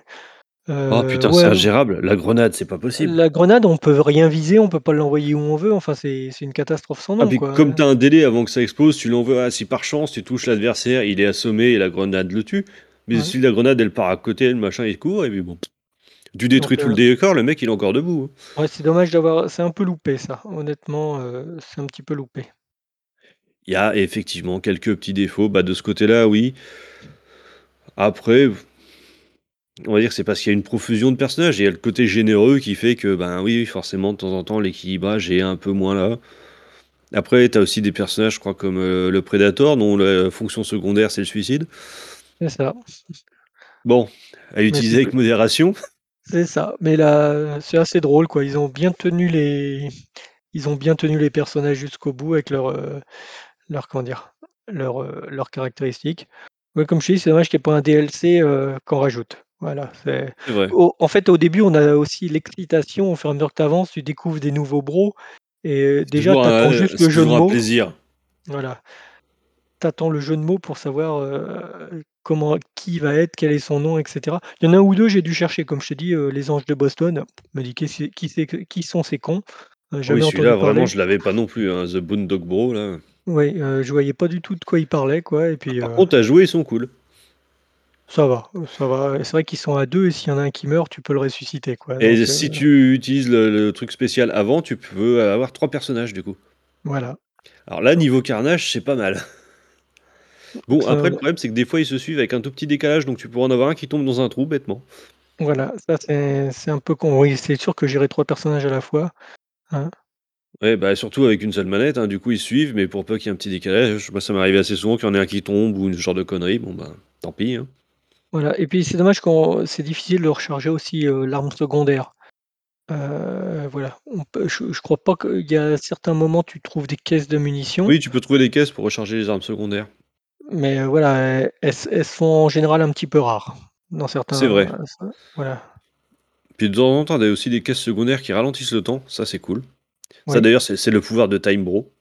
S1: Oh
S2: heu,
S1: putain, c'est ingérable. La grenade, c'est pas possible.
S2: La grenade, on peut rien viser, on peut pas l'envoyer où on veut, enfin c'est c'est une catastrophe sans
S1: Ah
S2: nom, quoi,
S1: comme
S2: hein.
S1: tu as un délai avant que ça explose, tu l'envoies ah, si par chance tu touches l'adversaire, il est assommé et la grenade le tue. Mais
S2: Ouais,
S1: si la grenade elle part à côté, le machin il court et puis bon, tu
S2: donc
S1: détruis tout le
S2: heu,
S1: décor, le mec il est encore debout, hein.
S2: ouais, c'est dommage d'avoir c'est un peu loupé ça, honnêtement, heu, c'est un petit peu loupé.
S1: Il y a effectivement quelques petits défauts, bah, de ce côté-là, oui. Après, On va dire que c'est parce qu'il y a une profusion de personnages. Il y a le côté généreux qui fait que, ben, oui, forcément, de temps en temps, l'équilibrage est un peu moins là. Après, tu as aussi des personnages, je crois, comme, heu, le Predator, dont la fonction secondaire, c'est le suicide.
S2: C'est ça.
S1: Bon, à
S2: Mais
S1: utiliser
S2: c'est
S1: avec modération.
S2: c'est ça, mais là, c'est assez drôle, quoi. Ils ont bien tenu les ils ont bien tenu les personnages jusqu'au bout avec leurs, heu, leurs comment dire? Leurs, caractéristiques. Ouais, comme je dit, c'est dommage qu'il y ait pas un DLC, qu'on rajoute. Voilà, c'est
S1: C'est vrai.
S2: au en fait, au début, on a aussi l'excitation, au fur et à mesure que tu avances, tu découvres des nouveaux bros et
S1: C'est
S2: déjà,
S1: toujours
S2: tu attends
S1: un,
S2: juste le
S1: c'est
S2: jeu de
S1: toujours un
S2: mots.
S1: plaisir.
S2: Voilà. Tu attends le jeu de mots pour savoir, heu, comment qui va être, quel est son nom et cetera. Il y en a 1 ou 2, j'ai dû chercher, comme je dit, heu, les Anges de Boston, je me dis: «Qu'est-ce c'est qui c'est que qui sont ces cons?» heu,
S1: Oui,
S2: jamais
S1: celui-là, vraiment,
S2: parler.
S1: je l'avais pas non plus, hein, The Boondock Bro, là.
S2: Oui, je voyais pas du tout de quoi ils parlaient, quoi et
S1: Ah,
S2: puis,
S1: par
S2: heu
S1: contre, à jouer, ils sont cool.
S2: Ça va, ça va c'est vrai qu'ils sont à 2 et s'il y en a un qui meurt, tu peux le ressusciter, quoi,
S1: Et
S2: heu
S1: si tu utilises le le truc spécial avant, tu peux avoir 3 personnages, du coup.
S2: Voilà.
S1: Alors là, niveau carnage, c'est pas mal. Bon, après, le problème, c'est que des fois, ils se suivent avec un tout petit décalage, donc tu pourrais en avoir un qui tombe dans un trou, bêtement.
S2: Voilà, ça, c'est c'est un peu con. Oui, c'est sûr que gérer 3 personnages à la fois, hein.
S1: Ouais, bah, surtout avec une seule manette, hein, du coup, ils suivent, mais pour peu qu'il y ait un petit décalage, moi, ça m'est arrivé assez souvent qu'il y en ait un qui tombe ou une ce genre de conneries, bon, ben, tant pis, hein.
S2: Voilà et puis c'est dommage quand c'est difficile de recharger aussi, heu, l'arme secondaire. Heu, voilà, on peut je je crois pas qu'il y a certains moments, tu trouves des caisses de munitions
S1: Oui, tu peux trouver des caisses pour recharger les armes secondaires.
S2: mais heu, voilà, elles elles s elles sont en général un petit peu rares dans
S1: C'est
S2: certains
S1: vrai.
S2: voilà.
S1: Puis de temps en temps, tu as aussi des caisses secondaires qui ralentissent le temps, ça, c'est cool. Ça,
S2: Oui,
S1: d'ailleurs, c'est c'est le pouvoir de Time Bro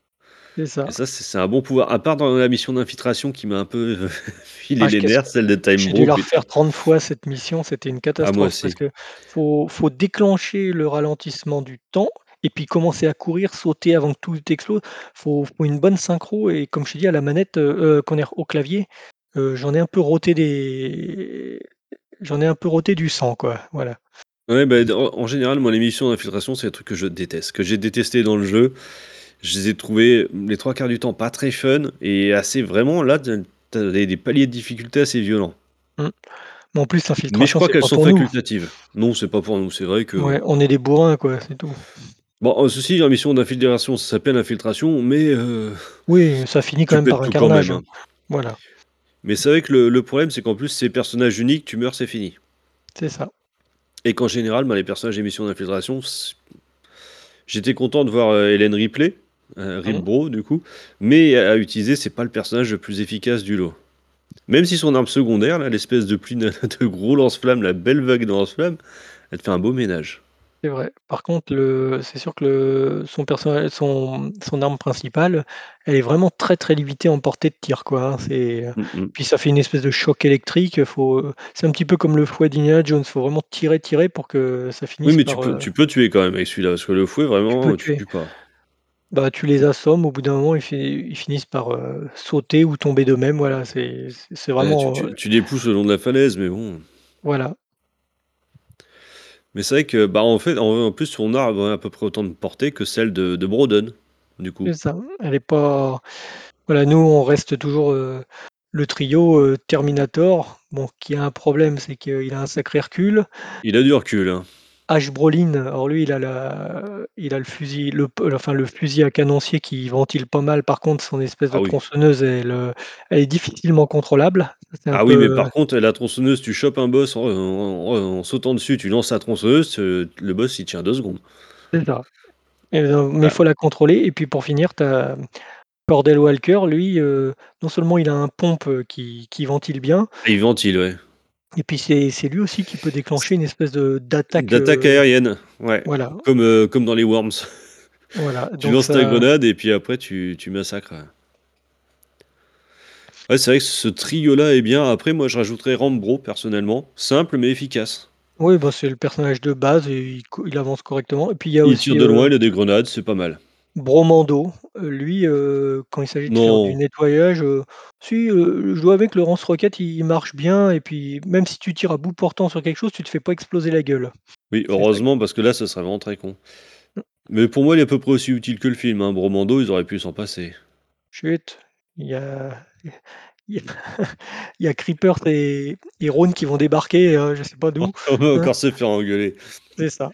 S2: c'est ça.
S1: et ça, c'est c'est un bon pouvoir. À part dans la mission d'infiltration qui m'a un peu filé
S2: Ah,
S1: les
S2: qu'est-ce
S1: nerfs, celle de Time
S2: j'ai dû
S1: Bro,
S2: la refaire 30 fois cette mission, c'était une
S1: Ah, moi
S2: catastrophe parce
S1: aussi.
S2: que faut faut déclencher le ralentissement du temps et puis commencer à courir, sauter avant que tout explose. Faut faut une bonne synchro et comme je t'ai dit à la manette, heu heu, comment dire? Au clavier, heu, j'en ai un peu roté des j'en ai un peu roté du sang, quoi, voilà.
S1: Ouais, bah, en général, moi, les missions d'infiltration, c'est des trucs que je déteste, que j'ai détesté dans le jeu. Je les ai trouvés, les 3 quarts du temps, pas très fun et assez vraiment là, tu as des des paliers de difficulté assez violents.
S2: Mmh. Mais en plus
S1: Mais je
S2: l'infiltration,
S1: crois qu'elles sont
S2: pour nous.
S1: facultatives. Non, c'est pas pour nous, c'est vrai que
S2: Ouais, on est des bourrins, quoi, c'est tout.
S1: bon, heu, ceci la mission d'infiltration, ça s'appelle infiltration, mais heu,
S2: Oui, ça finit quand même par un
S1: même,
S2: carnage, hein. Voilà,
S1: Mais c'est vrai que le le problème, c'est qu'en plus, ces personnages uniques, tu meurs, c'est fini
S2: c'est ça.
S1: et qu'en général, bah, les personnages des missions d'infiltration, j'étais content de voir, heu, Ellen Ripley,
S2: Mmh.
S1: Bro, du coup, mais à utiliser, c'est pas le personnage le plus efficace du lot. Même si son arme secondaire, là, l'espèce de pluie de gros lance-flammes, la belle vague de lance-flammes, elle te fait un beau ménage.
S2: C'est vrai. Par contre, le c'est sûr que le son personnage son son arme principale, elle est vraiment très, très limitée en portée de tir, quoi, hein. C'est,
S1: Mmh mh.
S2: puis ça fait une espèce de choc électrique, faut, c'est un petit peu comme le fouet d'Indiana Jones, faut vraiment tirer, tirer pour que ça
S1: Oui,
S2: finisse
S1: mais tu peux
S2: heu
S1: tu peux tuer quand même avec celui-là, parce que le fouet,
S2: tu peux
S1: vraiment, tu
S2: tuer.
S1: tues pas.
S2: Bah, tu les assommes, au bout d'un moment, ils fi ils finissent par, heu, sauter ou tomber d'eux-mêmes, voilà, c'est c'est c'est
S1: Ouais, tu
S2: vraiment, heu
S1: tu tu les pousses le long de la falaise, mais bon.
S2: voilà,
S1: Mais c'est vrai que, bah, en fait, en en plus, son arme a à peu près autant de portée que celle de de Brodon, du coup.
S2: c'est ça. Elle est pas Voilà, nous, on reste toujours, heu, le trio, heu, Terminator, bon, qui a un problème, c'est qu'il a un sacré recul.
S1: Il a du recul, hein.
S2: Ash Brolin, alors lui, il a la il a le fusil, le enfin, le fusil à canoncier qui ventile pas mal. Par contre, son espèce de
S1: Ah oui.
S2: tronçonneuse, elle, elle est difficilement contrôlable.
S1: Ah oui, mais par contre, la tronçonneuse, tu chopes un boss en en en en sautant dessus, tu lances la tronçonneuse, le boss, il tient 2 secondes.
S2: c'est ça et heu, mais il
S1: Ah,
S2: faut la contrôler et puis pour finir, tu as Cordell Walker, lui, heu, non seulement il a un pompe, qui qui ventile bien
S1: il ventile, ouais.
S2: Et puis c'est c'est lui aussi qui peut déclencher une espèce de d'attaque,
S1: D'attaque
S2: heu
S1: aérienne, ouais,
S2: Voilà,
S1: comme, heu, comme dans les Worms.
S2: voilà,
S1: Tu
S2: donc
S1: lances ta grenade et puis après tu tu massacres, ouais. C'est vrai que ce trio-là est bien. Après, moi, je rajouterais Rambro, personnellement. Simple mais efficace.
S2: oui, bah, c'est le personnage de base et il co il avance correctement et puis il y a
S1: Il tire de loin,
S2: heu,
S1: il a des grenades, c'est pas mal.
S2: Bromando, heu, lui, heu, quand il s'agit de faire du
S1: Non,
S2: nettoyage, heu, si, heu, je dois avouer que le lance-roquette, il marche bien et puis même si tu tires à bout portant sur quelque chose, tu te fais pas exploser la gueule.
S1: oui,
S2: C'est ça
S1: heureusement, parce que là, ça serait vraiment très con. Mais pour moi, il est à peu près aussi utile que le film, hein. Bromando, ils auraient pu s'en passer.
S2: chut, il y a il y a il y a Creepers et et Ron qui vont débarquer, heu, je sais pas d'où,
S1: On va
S2: hein.
S1: encore se faire engueuler.
S2: C'est ça.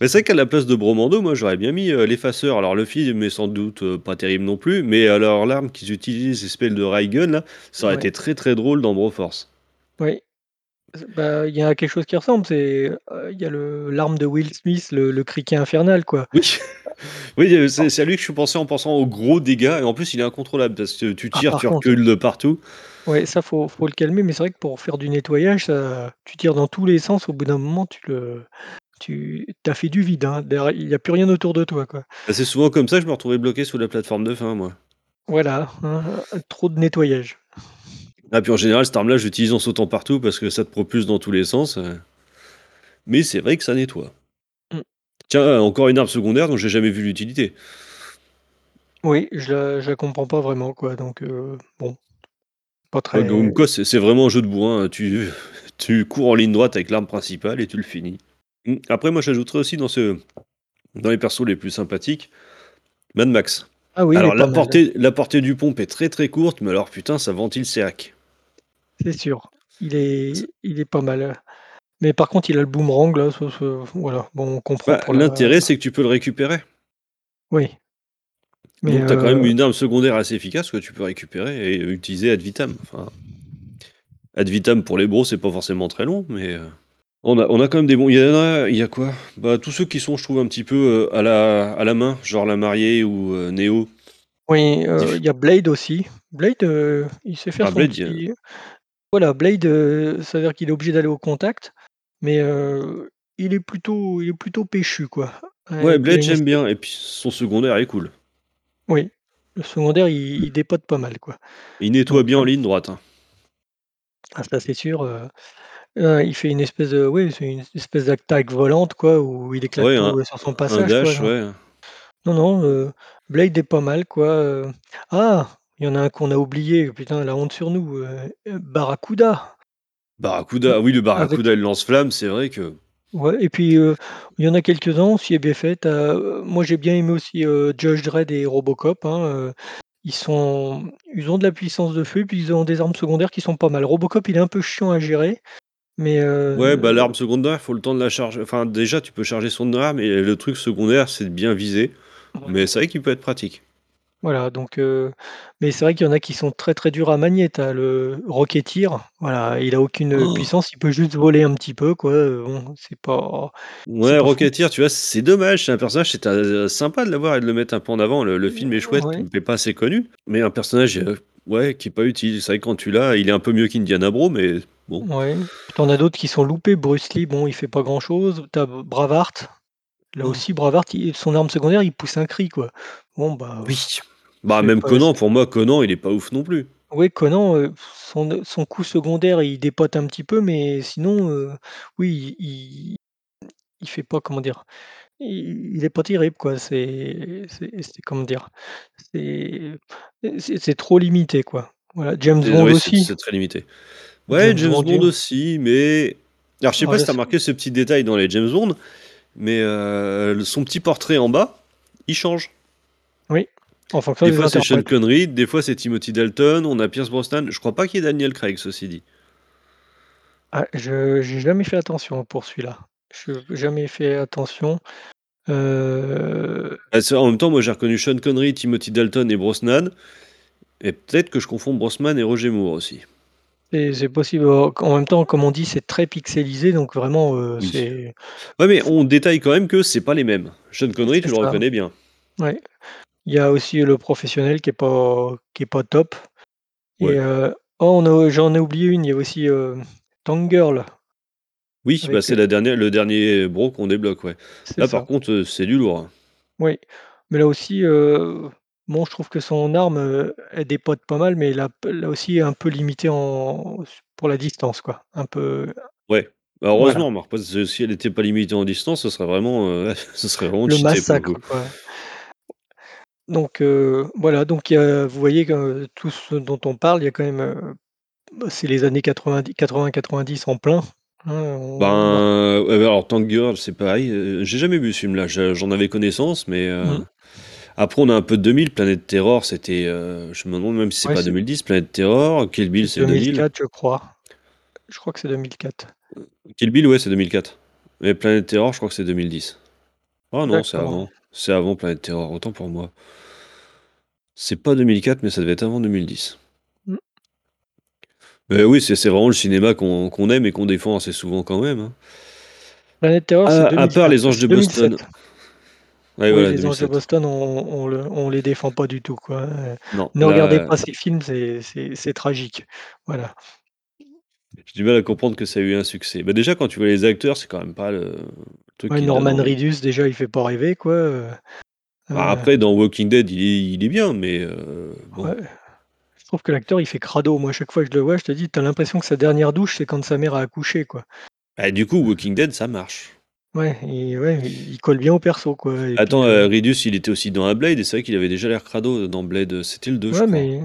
S1: Mais c'est vrai qu'à la place de Bromando, moi j'aurais bien mis, heu, l'effaceur. Alors le film est sans doute, heu, pas terrible non plus, mais alors l'arme qu'ils utilisent, espèce de ray gun là, ça aurait
S2: Ouais.
S1: été très, très drôle dans Broforce.
S2: Oui. Bah, il y a quelque chose qui ressemble, c'est, heu, il y a le l'arme de Will Smith, le le criquet infernal, quoi.
S1: Oui, oui, c'est c'est à lui que je suis pensé en pensant aux gros dégâts et en plus il est incontrôlable parce que tu
S2: Ah,
S1: tires,
S2: par
S1: tu
S2: contre
S1: recules de partout.
S2: ouais, ça faut faut le calmer, mais c'est vrai que pour faire du nettoyage, ça tu tires dans tous les sens, au bout d'un moment tu le tu as fait du vide, hein. Il y a plus rien autour de toi, quoi.
S1: Bah, c'est souvent comme ça que je me retrouvais bloqué sous la plateforme de fin, moi.
S2: Voilà, hein, trop de nettoyage.
S1: Ah puis en général, cette arme là, je l'utilise en sautant partout parce que ça te propulse dans tous les sens, heu mais c'est vrai que ça nettoie.
S2: Mmh.
S1: Tiens, encore une arme secondaire dont j'ai jamais vu l'utilité.
S2: Oui, je la je la comprends pas vraiment, quoi, donc heu, bon, pas
S1: Ouais,
S2: très
S1: comme quoi c'est c'est vraiment un jeu de bourrin, hein. Tu tu cours en ligne droite avec l'arme principale et tu le finis. Mmh, après moi j'ajouterais aussi dans ce dans les persos les plus sympathiques, Mad Max.
S2: ah oui,
S1: Alors la portée la portée du pompe est très, très courte, mais alors putain ça ventile ses hacks.
S2: C'est sûr. Il est il est pas mal, mais par contre il a le boomerang là, voilà, bon on comprend
S1: Bah,
S2: la
S1: l'intérêt c'est que tu peux le récupérer.
S2: oui. Mais
S1: Donc tu as quand même
S2: heu
S1: une arme secondaire assez efficace que tu peux récupérer et utiliser ad vitam. Enfin ad vitam pour les bros, c'est pas forcément très long, mais heu, on a on a quand même des bons il y en a il y a quoi? Bah, tous ceux qui sont je trouve un petit peu, heu, à la à la main, genre la mariée ou heu, Neo.
S2: oui, heu,
S1: Diff
S2: il y a Blade aussi. Blade, heu, il sait faire
S1: ah
S2: son
S1: Blade, il y a
S2: petit voilà, Blade, heu, ça veut dire qu'il est obligé d'aller au contact, mais heu, il est plutôt il est plutôt péchu, quoi.
S1: ouais,
S2: Avec il a
S1: Blade
S2: une
S1: j'aime
S2: espèce
S1: bien et puis son secondaire est cool.
S2: oui, le secondaire il il dépote pas mal, quoi.
S1: Il nettoie
S2: Donc
S1: bien en
S2: heu,
S1: ligne droite, hein.
S2: ah ça c'est sûr, heu heu, il fait une espèce de oui, c'est une espèce d'attaque volante, quoi, où il éclate
S1: Ouais, un
S2: tout, heu, sur son
S1: un
S2: passage, quoi,
S1: dash,
S2: non.
S1: ouais.
S2: Non, non, heu, Blade est pas mal quoi, heu ah! Il y en a un qu'on a oublié, putain la honte sur nous, heu Barracuda.
S1: Barracuda, oui le
S2: avec
S1: Barracuda et le lance-flamme, c'est vrai que
S2: ouais et puis, heu, il y en a quelques-uns aussi est bien fait. Tu as, moi j'ai bien aimé aussi, heu, Judge Dredd et Robocop, hein, heu, ils sont ils ont de la puissance de feu, puis ils ont des armes secondaires qui sont pas mal. Robocop, il est un peu chiant à gérer, mais
S1: ouais, bah, l'arme secondaire, faut le temps de la charger. Enfin déjà tu peux charger son arme et le truc secondaire, c'est de bien viser, mais c'est vrai qu'il peut être pratique.
S2: Voilà, donc heu, mais c'est vrai qu'il y en a qui sont très, très durs à manier. Tu as le Rocketeer, voilà, il a aucune, puissance, il peut juste voler un petit peu quoi, heu, bon, c'est pas c'est
S1: Ouais,
S2: pas fou.
S1: Rocketeer, tu vois, c'est dommage, c'est un personnage, c'était, heu, sympa de l'avoir et de le mettre un peu en avant. Le le film est chouette,
S2: Ouais,
S1: mais pas assez connu, mais un personnage, heu, ouais, qui est pas utile. C'est vrai que quand tu l'as, il est un peu mieux qu'Indiana Bro, mais bon.
S2: ouais. Tu en as d'autres qui sont loupés. Bruce Lee, bon, il fait pas grand chose. Tu as Braveheart, là aussi Braveheart, il son arme secondaire, il pousse un cri quoi. Bon bah,
S1: Oui. Bah,
S2: c'est
S1: même
S2: pas
S1: Conan,
S2: c'est
S1: pour moi, Conan, il est pas ouf non plus.
S2: ouais, Conan, heu, son son coup secondaire, il dépote un petit peu, mais sinon, heu, oui, il il fait pas comment dire? Il il est pas terrible quoi, c'est c'est c'est comment dire? C'est c'est c'est trop limité quoi. Voilà, James
S1: C'est
S2: Bond
S1: oui, c'est
S2: aussi,
S1: c'est très limité. Ouais,
S2: James
S1: James
S2: Bond,
S1: aussi, mais alors je sais
S2: alors
S1: pas si tu as
S2: sais
S1: remarqué ce petit détail dans les James Bond, mais heu, le son petit portrait en bas, il change.
S2: En
S1: Des fois, c'est Sean. Connery, des fois, c'est Timothy Dalton, on a Pierce Brosnan. Je crois pas qu'il y ait Daniel Craig, ceci dit.
S2: Ah, je j'ai jamais fait attention pour celui-là. Je jamais fait attention,
S1: c'est en même temps, moi, j'ai reconnu Sean Connery, Timothy Dalton et Brosnan et peut-être que je confonds Brosnan et Roger Moore aussi.
S2: c'est possible, en même temps, comme on dit, c'est très pixelisé donc vraiment, heu,
S1: Oui.
S2: c'est
S1: Ouais, mais on détaille quand même que c'est pas les mêmes. Sean Connery, tu le
S2: ça,
S1: reconnais bien.
S2: ouais. Il y a aussi le professionnel qui est pas qui est pas top. Et heu, oh on a j'en ai oublié une, il y a aussi, heu, Tank Girl.
S1: Oui, bah, c'est la dernière le dernier bro qu'on débloque, ouais. Là, par contre, heu, c'est du lourd, hein.
S2: Oui, mais là aussi, heu, bon je trouve que son arme, heu, elle dépote pas mal, mais là là aussi un peu limité en pour la distance quoi, un peu
S1: Ouais. Bah,
S2: voilà,
S1: heureusement, parce que si elle était pas limitée en distance, ce serait vraiment, ce serait vraiment
S2: le
S1: cheaté
S2: massacre quoi. Donc heu, voilà, donc il y a vous voyez que tout ce dont on parle, il y a quand même, heu, bah, c'est les années 90 80-90 en plein, hein, on
S1: Ben, alors Tank Girl, c'est pareil, heu, j'ai jamais vu ce film-là. Je j'en avais connaissance, mais heu,
S2: mmh,
S1: Après, on a un peu de 2000. Planète Terror, c'était. euh, je me demande même si c'est
S2: Ouais,
S1: pas
S2: c'est
S1: 2010. Planète Terror, Kill Bill,
S2: c'est
S1: c'est 2000.
S2: 2004, je crois. Je crois que c'est 2004.
S1: Kill Bill, ouais, c'est 2004. Mais Planète Terror, je crois que c'est 2010. Oh non, c'est
S2: D'accord.
S1: avant. C'est avant Planète Terror, autant pour moi. C'est pas 2004, mais ça devait être avant 2010.
S2: Mm.
S1: Mais oui, c'est c'est vraiment le cinéma qu'on qu'on aime et qu'on défend assez souvent quand même. hein.
S2: Planète Terror, c'est
S1: Ah, à
S2: 2004.
S1: part les Anges de
S2: 2007.
S1: Boston. Ouais,
S2: oui,
S1: voilà,
S2: les Anges de
S1: 2007.
S2: Boston, on, on, le- on les défend pas du tout. Quoi. Euh,
S1: Non,
S2: Ne regardez
S1: là,
S2: pas ces films, c'est- c'est c'est tragique. Voilà.
S1: J'ai du mal à comprendre que ça a eu un succès. Bah déjà, quand tu vois les acteurs, c'est quand même pas le truc
S2: Ouais,
S1: qui te donne
S2: Norman
S1: envie.
S2: Reedus, déjà, il fait pas rêver. Quoi. euh,
S1: Bah,
S2: euh,
S1: après, dans Walking Dead, il est, il est bien, mais euh, bon.
S2: ouais. Je trouve que l'acteur, il fait crado. Moi, chaque fois que je le vois, je te dis, t'as l'impression que sa dernière douche, c'est quand sa mère a accouché. Quoi.
S1: Bah, du coup, Walking Dead, ça marche.
S2: Ouais, et, ouais, il il colle bien au perso. Quoi. Et
S1: Attends,
S2: puis, euh,
S1: euh, Ridus, il était aussi dans un Blade, et c'est vrai qu'il avait déjà l'air crado dans Blade. C'était le 2, je
S2: ouais,
S1: crois.
S2: mais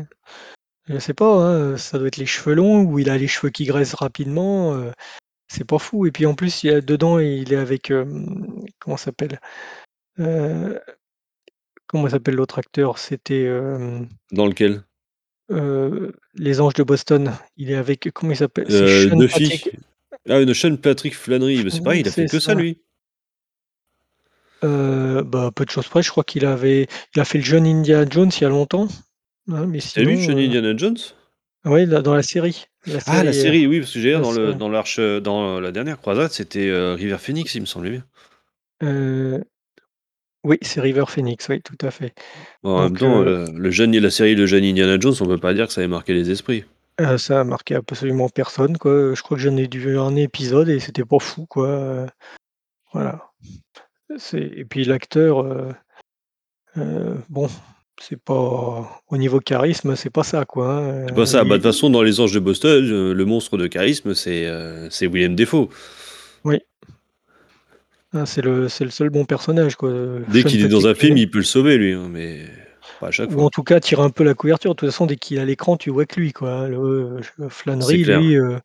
S2: je sais pas, hein, ça doit être les cheveux longs ou il a les cheveux qui graissent rapidement. c'est pas fou. Et puis en plus, il y a, dedans, il est avec. comment ça s'appelle Comment s'appelle l'autre acteur? C'était
S1: Dans lequel?
S2: Les Anges de Boston. Il est avec. Comment il s'appelle? C'est Sean
S1: Duffy.
S2: Patrick.
S1: Ah, une Sean Patrick Flannery. Bah, c'est pareil, il a fait
S2: C'est
S1: que ça,
S2: ça.
S1: lui.
S2: Bah, peu de choses près, je crois qu'il avait, il a fait le jeune Indiana Jones il y a longtemps. Hein, mais
S1: T'as lu
S2: sinon,
S1: Johnny
S2: euh,
S1: Indiana Jones?
S2: Là, dans la série. La
S1: Ah, la
S2: série, euh,
S1: série, oui, parce que j'ai dans le dans l'arche dans la dernière croisade, c'était euh, River Phoenix, il me semblait bien.
S2: euh, oui, c'est River Phoenix, oui, tout à fait.
S1: Bon, en même temps,
S2: euh,
S1: euh, le jeune, la série Le jeune Indiana Jones, on peut pas dire que ça ait marqué les esprits.
S2: euh, ça a marqué absolument personne, quoi. Je crois que j'en ai dû un épisode et c'était pas fou, quoi. euh, voilà. C'est et puis l'acteur, euh, euh, bon, c'est pas au niveau charisme, c'est pas ça, quoi. hein,
S1: C'est pas
S2: euh,
S1: ça. Bah, de
S2: il-
S1: toute façon, dans Les Anges de Boston, euh, le monstre de charisme, c'est euh, c'est Willem Dafoe.
S2: oui, ah, c'est le, c'est le seul bon personnage, quoi.
S1: Dès
S2: Sean
S1: qu'il est dans un
S2: Patrick
S1: film, il peut le sauver, lui, hein, mais pas à chaque
S2: Ou
S1: fois.
S2: en tout cas, tirer un peu la couverture. De toute façon, dès qu'il est à l'écran, tu vois que lui, quoi. hein. Le, euh,
S1: C'est
S2: Flannery,
S1: clair.
S2: lui, euh,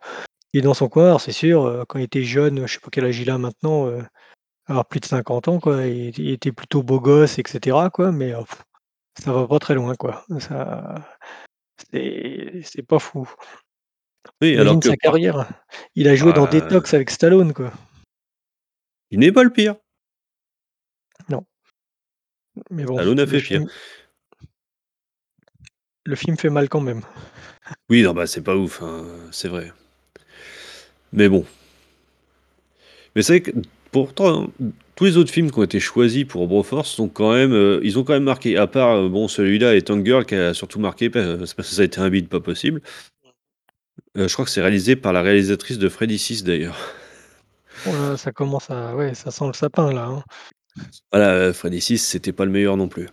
S2: il est dans son coin. Alors, c'est sûr, euh, quand il était jeune, je sais pas quel âge il a maintenant, euh, avoir plus de 50 ans, quoi. Il, il était plutôt beau gosse, etc., quoi. Mais euh, pff, ça va pas très loin, quoi. Ça, c'est c'est pas fou.
S1: Oui, alors que
S2: sa carrière. Il a joué dans
S1: Ah,
S2: Detox avec Stallone, quoi.
S1: il n'est pas le pire.
S2: Non. Mais bon,
S1: Stallone a fait pire.
S2: film, le film fait mal quand même.
S1: Oui, non, bah c'est pas ouf, hein, c'est vrai. Mais bon. Mais c'est vrai que pourtant, tous les autres films qui ont été choisis pour Broforce sont quand même, euh, ils ont quand même marqué. À part, euh, bon, celui-là et Tank Girl qui a surtout marqué, euh, parce que ça a été un bide pas possible. Euh, je crois que c'est réalisé par la réalisatrice de Freddy 6 d'ailleurs.
S2: Oh là, ça commence à. Ouais, ça sent le sapin, là. hein.
S1: Voilà, Freddy 6, c'était pas le meilleur non plus.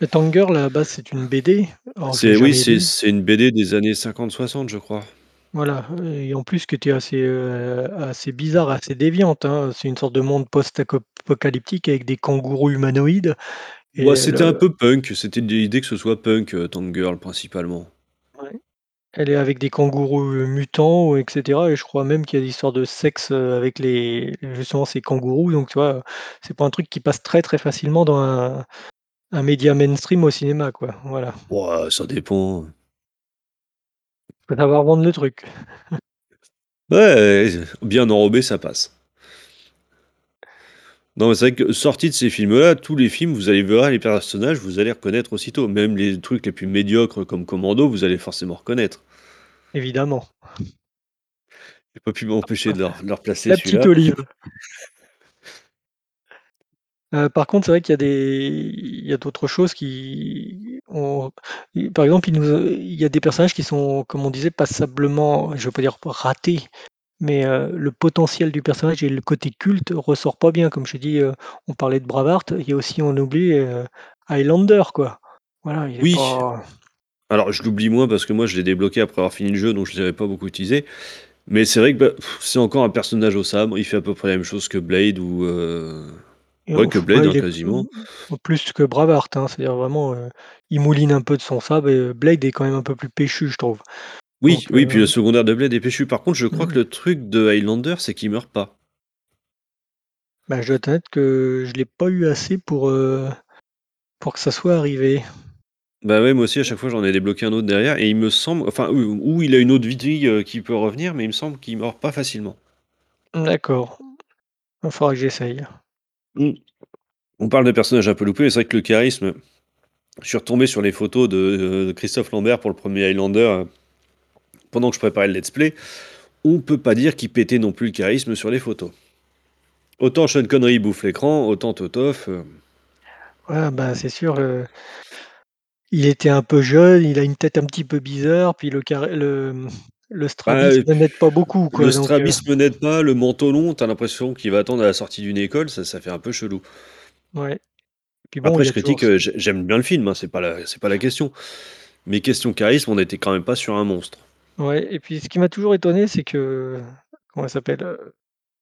S2: Le Tank Girl, base, c'est une BD. Alors,
S1: C'est oui,
S2: jamais
S1: c'est
S2: lu.
S1: c'est une BD des années 50-60, je crois.
S2: Voilà. Et en plus, qui était assez, euh, assez bizarre, assez déviante. hein. C'est une sorte de monde post-apocalyptique avec des kangourous humanoïdes. Et
S1: Ouais, c'était
S2: le-
S1: un peu punk, c'était l'idée que ce soit punk, euh, Tank Girl principalement.
S2: ouais. Elle est avec des kangourous euh, mutants, etc. Et je crois même qu'il y a des histoires de sexe euh, avec les justement ces kangourous. Donc, tu vois, c'est pas un truc qui passe très très facilement dans un, un média mainstream au cinéma, quoi. Voilà.
S1: Ouais, ça dépend.
S2: Faut savoir vendre le truc.
S1: Ouais, bien enrobé, ça passe. Non, mais c'est vrai que sorti de ces films-là, tous les films, vous allez voir les personnages, vous allez reconnaître aussitôt. Même les trucs les plus médiocres comme Commando, vous allez forcément reconnaître.
S2: Évidemment.
S1: J'ai pas pu m'empêcher de leur, de leur placer
S2: La petite olive. Euh, par contre, c'est vrai qu'il y a des, il y a d'autres choses qui, par exemple, il nous, il y a des personnages qui sont, comme on disait, passablement, je veux pas dire ratés, mais euh, le potentiel du personnage et le côté culte ressort pas bien. Comme je dis, euh, on parlait de Braveheart, il y a aussi, on oublie euh, Highlander, quoi. Voilà, il est
S1: Oui.
S2: pas.
S1: Alors, je l'oublie moins parce que moi, je l'ai débloqué après avoir fini le jeu, donc je ne l'avais pas beaucoup utilisé. Mais c'est vrai que bah, c'est encore un personnage au sabre. Il fait à peu près la même chose que Blade ou.
S2: Et
S1: Ouais,
S2: au-
S1: que Blade,
S2: ouais,
S1: hein,
S2: il est
S1: quasiment.
S2: plus, que Braveheart, hein, c'est-à-dire vraiment, euh, il mouline un peu de son sabre et Blade est quand même un peu plus péchu, je trouve.
S1: Oui,
S2: Donc,
S1: oui, puis
S2: euh,
S1: le secondaire de Blade est péchu. Par contre, je crois que le truc de Highlander, c'est qu'il meurt pas.
S2: Bah, je dois t'admettre que je l'ai pas eu assez pour, que ça soit arrivé.
S1: Bah, ouais, moi aussi, à chaque fois, j'en ai débloqué un autre derrière et il me semble enfin, ou ou il a une autre vie, qui peut revenir, mais il me semble qu'il meurt pas facilement.
S2: D'accord. Va falloir que j'essaye.
S1: Mmh. On parle de personnages un peu loupés, mais c'est vrai que le charisme je suis retombé sur les photos de, de Christophe Lambert pour le 1er Highlander, heu, pendant que je préparais le let's play. On peut pas dire qu'il pétait non plus le charisme sur les photos. Autant Sean Connery bouffe l'écran, autant Totof, heu
S2: Ouais, bah, c'est sûr, il était un peu jeune, il a une tête un petit peu bizarre, puis le le, le
S1: heu,
S2: strabisme n'aide pas beaucoup,
S1: le
S2: donc heu
S1: strabisme n'aide pas, le manteau long, tu as l'impression qu'il va attendre à la sortie d'une école, ça ça fait un peu chelou.
S2: Ouais. Puis bon,
S1: Après je
S2: toujours
S1: critique, j'ai j'aime bien le film, hein, c'est pas la pas la question. Mais question charisme, on était quand même pas sur un monstre.
S2: Ouais et puis ce qui m'a toujours étonné, c'est que comment il s'appelle, heu,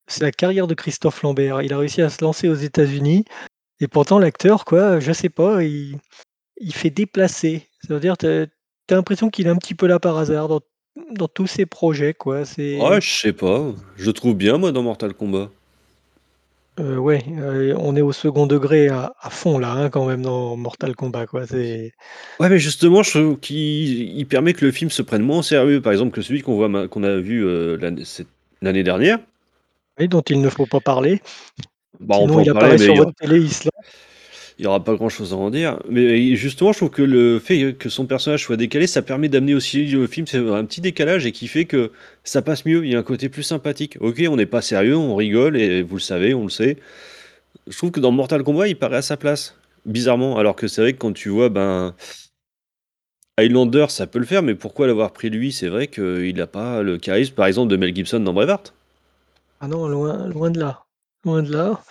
S2: c'est la carrière de Christophe Lambert. Il a réussi à se lancer aux États-Unis et pourtant l'acteur, quoi, je sais pas, il il fait déplacer. Ça veut dire, tu as l'impression qu'il est un petit peu là par hasard dans dans tous ses projets, quoi,
S1: Ouais,
S2: c'est
S1: je sais pas, je le trouve bien moi dans Mortal Kombat.
S2: Heu, ouais, heu, on est au second degré à à fond là, hein, quand même dans Mortal Kombat, quoi, c'est
S1: Ouais, mais justement, je trouve qu'il il permet que le film se prenne moins au sérieux, par exemple, que celui qu'on voit qu'on a vu, heu, l'année cette l'année dernière.
S2: Oui, dont il ne faut pas parler.
S1: Bah, on peut
S2: Sinon
S1: en
S2: il
S1: parler,
S2: apparaît
S1: mais
S2: sur
S1: il y aura
S2: votre télé, il se lance.
S1: Il y aura pas grand chose à en dire. Mais justement, je trouve que le fait que son personnage soit décalé, ça permet d'amener aussi le film, c'est un petit décalage et qui fait que ça passe mieux. Il y a un côté plus sympathique. OK, on n'est pas sérieux, on rigole et vous le savez, on le sait. Je trouve que dans Mortal Kombat, il paraît à sa place, bizarrement. Alors que c'est vrai que quand tu vois, ben Highlander, ça peut le faire, mais pourquoi l'avoir pris lui? C'est vrai qu'il a pas le charisme, par exemple, de Mel Gibson dans Braveheart.
S2: Ah non, loin loin de là, loin de là.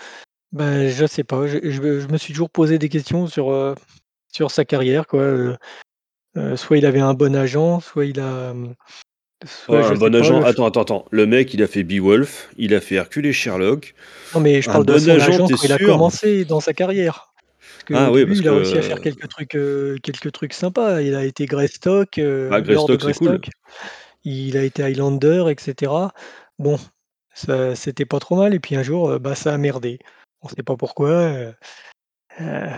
S2: Bah, je sais pas, je je me je me suis toujours posé des questions sur, heu, sur sa carrière, quoi, heu heu, soit il avait un bon agent, soit il a, mmh,
S1: Oh,
S2: soit je
S1: un
S2: sais
S1: bon
S2: pas,
S1: agent attends, attends, attends, le mec, il a fait Beowulf, il a fait Hercule et Sherlock.
S2: Non, mais je
S1: Un
S2: parle de
S1: bon
S2: son
S1: agent,
S2: agent
S1: tu es
S2: quand il a
S1: sûr?
S2: commencé dans sa carrière. Parce
S1: Ah
S2: qu'au
S1: oui,
S2: début,
S1: parce
S2: il a réussi à faire
S1: heu
S2: quelques trucs, heu, quelques trucs sympas. Il a été Greystock, Lord
S1: Greystock, c'est cool.
S2: Greystock. Il a été Highlander et cetera. Bon, ça c'était pas trop mal et puis un jour, heu, bah, ça a merdé. On sait pas pourquoi, heu,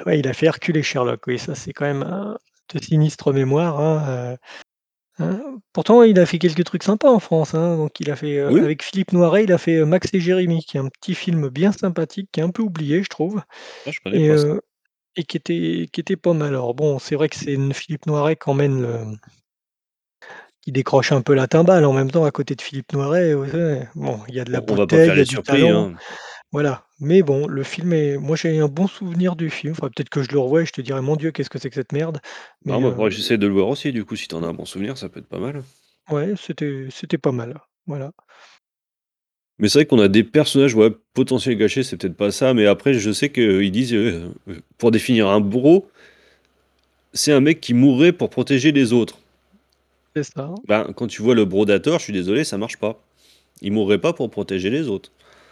S2: ouais, il a fait Hercule et Sherlock, oui, ça c'est quand même, heu, de sinistre mémoire, hein, heu, hein. Pourtant, il a fait quelques trucs sympas en France, hein, donc il a fait,
S1: Oui.
S2: avec Philippe Noiret, il a fait, Max et Jérémie, qui est un petit film bien sympathique, qui est un peu oublié, je trouve
S1: Ah, je
S2: et
S1: pas ça.
S2: et qui était qui était pas mal. Alors bon, c'est vrai que c'est Philippe Noiret qui emmène le qui décroche un peu la timbale en même temps à côté de Philippe Noiret, ouais, bon, il y a de la
S1: On
S2: bouteille, il y a du talent,
S1: hein.
S2: Voilà. Mais bon, le film est moi j'ai un bon souvenir du film, faudrait peut-être que je le revoie et je te dirai: «Mon Dieu, qu'est-ce que c'est que cette merde?»
S1: Non,
S2: mais
S1: bah,
S2: heu
S1: faudrait que j'essaie de le voir aussi du coup, si tu en as un bon souvenir, ça peut être pas mal.
S2: Ouais, c'était c'était pas mal, voilà.
S1: Mais c'est vrai qu'on a des personnages, ouais, potentiels gâchés, c'est peut-être pas ça, mais après je sais qu'ils disent, heu heu, pour définir un bourreau c'est un mec qui mourrait pour protéger les autres.
S2: C'est ça.
S1: Ben, quand tu vois le Brodator, je suis désolé, ça marche pas. Il mourrait pas pour protéger les autres.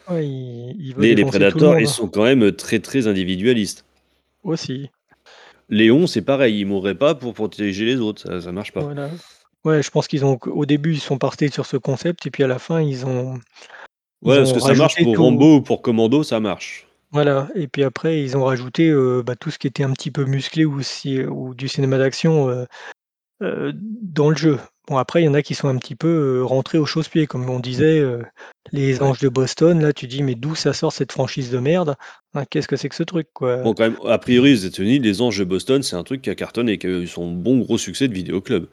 S2: Ouais, il il veut
S1: Les les
S2: défoncer tout le
S1: Predators, ils
S2: monde.
S1: sont quand même, très, très individualistes.
S2: Aussi.
S1: Léon, c'est pareil, il mourrait pas pour protéger les autres, ça ça marche pas.
S2: Voilà. Ouais, je pense qu'ils ont qu'au début, ils sont partis sur ce concept et puis à la fin, ils ont
S1: Ouais, parce
S2: ont
S1: que ça marche pour
S2: tout
S1: Rambo ou pour Commando, ça marche.
S2: Voilà et puis après ils ont rajouté, heu, bah, tout ce qui était un petit peu musclé ou si ou du cinéma d'action, heu heu, dans le jeu. Bon après, il y en a qui sont un petit peu, heu, rentrés au chausse-pied comme on disait, heu, Les
S1: Ouais.
S2: Anges de Boston, là, tu dis: «Mais d'où ça sort cette franchise de merde? Hein, qu'est-ce que c'est que ce truc, quoi?»
S1: Bon quand même, a priori, aux États-Unis, Les Anges de Boston, c'est un truc qui a cartonné, qui a eu son bon gros succès de vidéo club.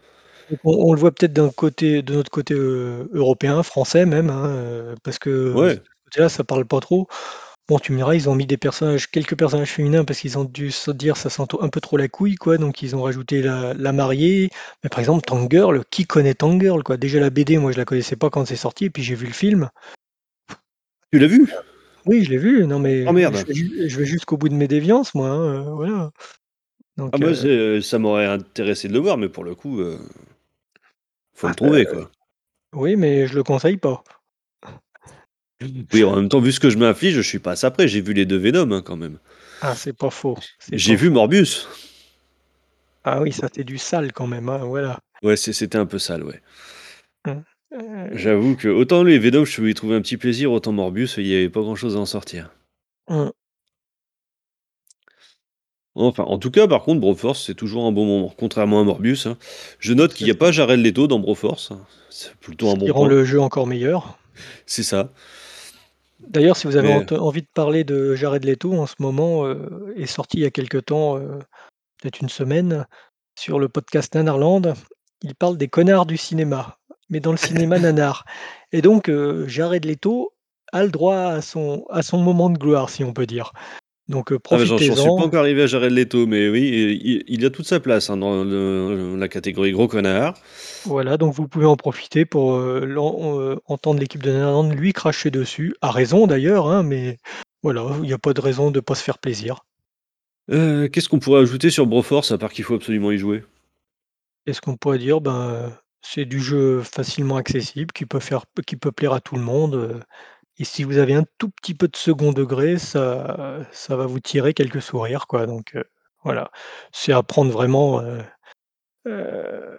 S2: Donc on on le voit peut-être d'un côté de notre côté, heu, européen, français même, hein, parce que de ce
S1: Ouais.
S2: côté-là, ça parle pas trop. Bon, tu me diras, ils ont mis des personnages quelques personnages féminins parce qu'ils ont dû se dire: «Ça sent un peu trop la couille», quoi, donc ils ont rajouté la la mariée. Mais par exemple, Tank Girl, qui connaît Tank Girl, quoi? Déjà la BD, moi je la connaissais pas quand c'est sorti et puis j'ai vu le film.
S1: Tu l'as vu?
S2: Oui, je l'ai vu, non mais
S1: Oh
S2: je
S1: merde!
S2: vais ju je vais jusqu'au bout de mes déviances moi, hein, heu, voilà.
S1: Ah
S2: Donc
S1: moi,
S2: heu
S1: c'est, heu, ça m'aurait intéressé de le voir, mais pour le coup, heu faut
S2: Ah,
S1: le trouver, quoi.
S2: oui, mais je le conseille pas.
S1: Oui, en même temps, vu ce que je m'inflige, je suis pas à ça près, j'ai vu les 2 Venom, hein, quand même.
S2: Ah, c'est pas faux, c'est
S1: J'ai
S2: pas
S1: vu
S2: faux.
S1: Morbius.
S2: Ah oui, ça, c'est du sale quand même, hein, voilà.
S1: Ouais, c'est c'était un peu sale, ouais.
S2: Mmh, heu
S1: J'avoue que autant les Venom, je y trouver un petit plaisir, autant Morbius, il y avait pas grand chose à en sortir. Enfin, en tout cas, par contre, Broforce, c'est toujours un bon moment, contrairement à Morbius, hein. Je note qu'il
S2: C'est
S1: y a
S2: ça.
S1: pas Jared Leto dans Broforce, hein. c'est plutôt
S2: Ce
S1: un
S2: qui
S1: bon
S2: rend
S1: point.
S2: le jeu encore meilleur.
S1: C'est ça.
S2: D'ailleurs, si vous avez
S1: Mais
S2: ent envie de parler de Jared Leto, en ce moment, heu, est sorti il y a quelque temps, heu, peut-être une semaine, sur le podcast Nanarland, il parle des connards du cinéma, mais dans le cinéma nanar et donc heu, Jared Leto a le droit à son à son moment de gloire, si on peut dire. Donc heu,
S1: Ah j'en j'en suis pas
S2: profitez-en.
S1: encore arrivé à Jared Leto, mais oui, i i il a toute sa place, hein, dans le la catégorie gros connard.
S2: Voilà, donc vous pouvez en profiter pour, l'en heu, entendre l'équipe de Nanarland lui cracher dessus, à raison d'ailleurs, hein, mais voilà, il y a pas de raison de pas se faire plaisir.
S1: Heu, qu'est-ce qu'on pourrait ajouter sur Broforce à part qu'il faut absolument y jouer?
S2: Qu'est-ce qu'on pourrait dire? Ben, c'est du jeu facilement accessible qui peut faire qui peut plaire à tout le monde, et si vous avez un tout petit peu de second degré, ça ça va vous tirer quelques sourires, quoi, donc heu, voilà. C'est à prendre vraiment, heu heu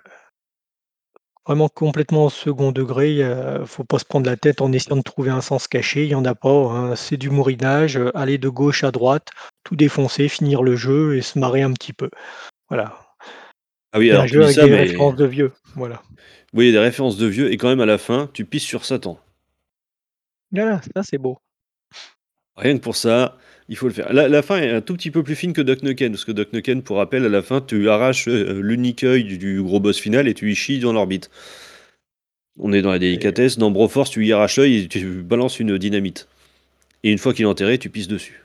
S2: vraiment complètement au second degré, il faut pas se prendre la tête en essayant de trouver un sens caché, il y en a pas, hein. C'est du mourinage, aller de gauche à droite, tout défoncer, finir le jeu et se marrer un petit peu. Voilà.
S1: Ah oui,
S2: un
S1: alors tu
S2: jeu avec
S1: ça,
S2: des
S1: mais
S2: références de vieux, voilà.
S1: oui, des références de vieux et quand même à la fin, tu pisses sur Satan.
S2: Voilà, ça c'est beau.
S1: Rien que pour ça, il faut le faire. La la fin est un tout petit peu plus fine que Duck Nukem, parce que Duck Nukem, pour rappel, à la fin, tu arraches, heu, l'unique œil du du gros boss final et tu y chies dans l'orbite. On est dans la
S2: Et
S1: délicatesse. Dans Broforce, tu y arraches l'œil et tu balances une dynamite et une fois qu'il est enterré, tu pisses dessus.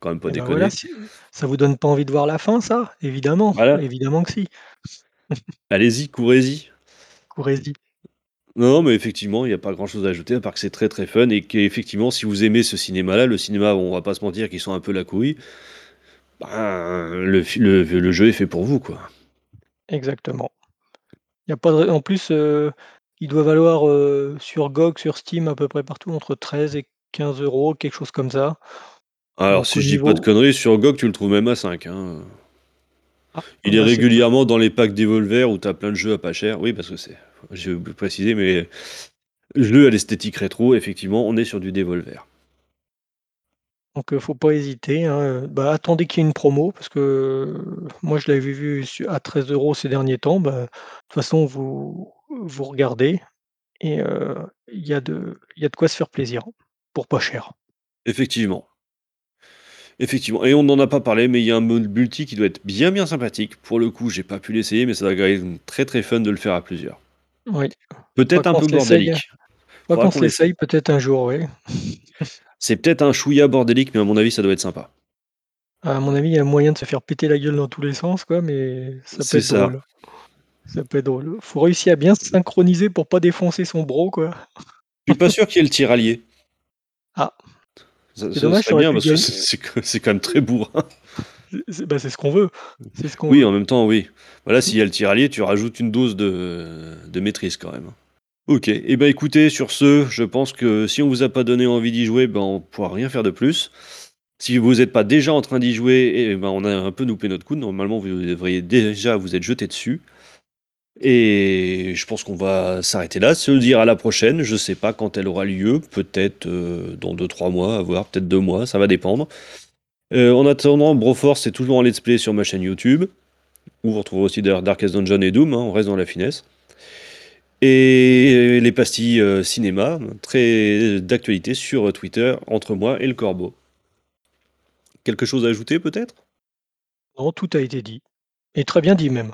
S1: Quand même pas
S2: et ben voilà,
S1: déconner.
S2: si ça vous donne pas envie de voir la fin ça? Évidemment,
S1: Voilà.
S2: évidemment que si.
S1: Allez-y, courez-y.
S2: Courez-y.
S1: Non, mais effectivement, il y a pas grand-chose à ajouter à part que c'est très, très fun et qu'effectivement, si vous aimez ce cinéma-là, le cinéma, on va pas se mentir qu'ils sont un peu la couille, ben, le fi le le jeu est fait pour vous, quoi.
S2: Exactement. Y a pas de en plus, heu, il doit valoir, heu, sur GOG, sur Steam, à peu près partout entre 13 et 15 €, quelque chose comme ça.
S1: Alors
S2: Donc
S1: si
S2: au
S1: je dis pas de conneries, sur GOG, tu le trouves même à 5, hein.
S2: ah,
S1: Il est
S2: bah, c'est cool.
S1: régulièrement dans les packs Devolver où tu as plein de jeux à pas cher. Oui, parce que c'est j'ai préciser, mais jeu à l'esthétique rétro, effectivement, on est sur du Devolver.
S2: Donc heu, faut pas hésiter, hein, bah, attendez qu'il y ait une promo parce que, heu, moi je l'avais vu à 13 € ces derniers temps, bah, de toute façon vous vous regardez et heu, il y a de il y a de quoi se faire plaisir, pour pas cher.
S1: Effectivement. Effectivement et on n'en a pas parlé, mais il y a un mode multi qui doit être bien, bien sympathique. Pour le coup, j'ai pas pu l'essayer, mais ça doit quand même très, très fun de le faire à plusieurs.
S2: Oui,
S1: Peut-être un peu bordélique.
S2: faudra
S1: Faudra
S2: qu'on
S1: l'essaye.
S2: peut-être un jour, oui.
S1: C'est peut-être un chouïa bordélique, mais à mon avis, ça doit être sympa.
S2: À mon avis, il y a moyen de se faire péter la gueule dans tous les sens, quoi, mais ça peut être
S1: ça.
S2: drôle. Ça peut être drôle. Faut réussir à bien se synchroniser pour pas défoncer son bro, quoi.
S1: Je suis pas sûr qu'il y ait le tiraillier.
S2: Ah,
S1: Ça
S2: c'est
S1: ça
S2: dommage, aurais
S1: bien parce que c'est quand même très bourrin.
S2: C'est bah, c'est ce qu'on veut, c'est ce qu'on
S1: Oui,
S2: veut.
S1: en même temps, oui. Voilà, s'il y a le tiralier, tu rajoutes une dose de de maîtrise quand même. OK et ben, écoutez, sur ce, je pense que si on vous a pas donné envie d'y jouer, ben, on pourra rien faire de plus. Si vous êtes pas déjà en train d'y jouer et ben, on a un peu loupé notre coup. Normalement, vous devriez déjà vous être jeté dessus et je pense qu'on va s'arrêter là, se dire à la prochaine. Je sais pas quand elle aura lieu, peut-être, heu, dans 2-3 mois, à voir, peut-être 2 mois, ça va dépendre. Heu, en attendant, Broforce, c'est toujours en let's play sur ma chaîne YouTube, où vous retrouverez aussi d'ailleurs Darkest Dungeon et Doom, hein, on reste dans la finesse. Et les pastilles, heu, cinéma, très d'actualité sur Twitter, entre moi et le corbeau. Quelque chose à ajouter peut-être?
S2: Non, tout a été dit et très bien dit même.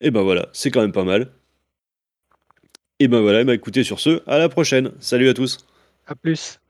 S1: Et ben, voilà, c'est quand même pas mal. Et ben, voilà, bah, écoutez, sur ce, à la prochaine. Salut à tous.
S2: À plus.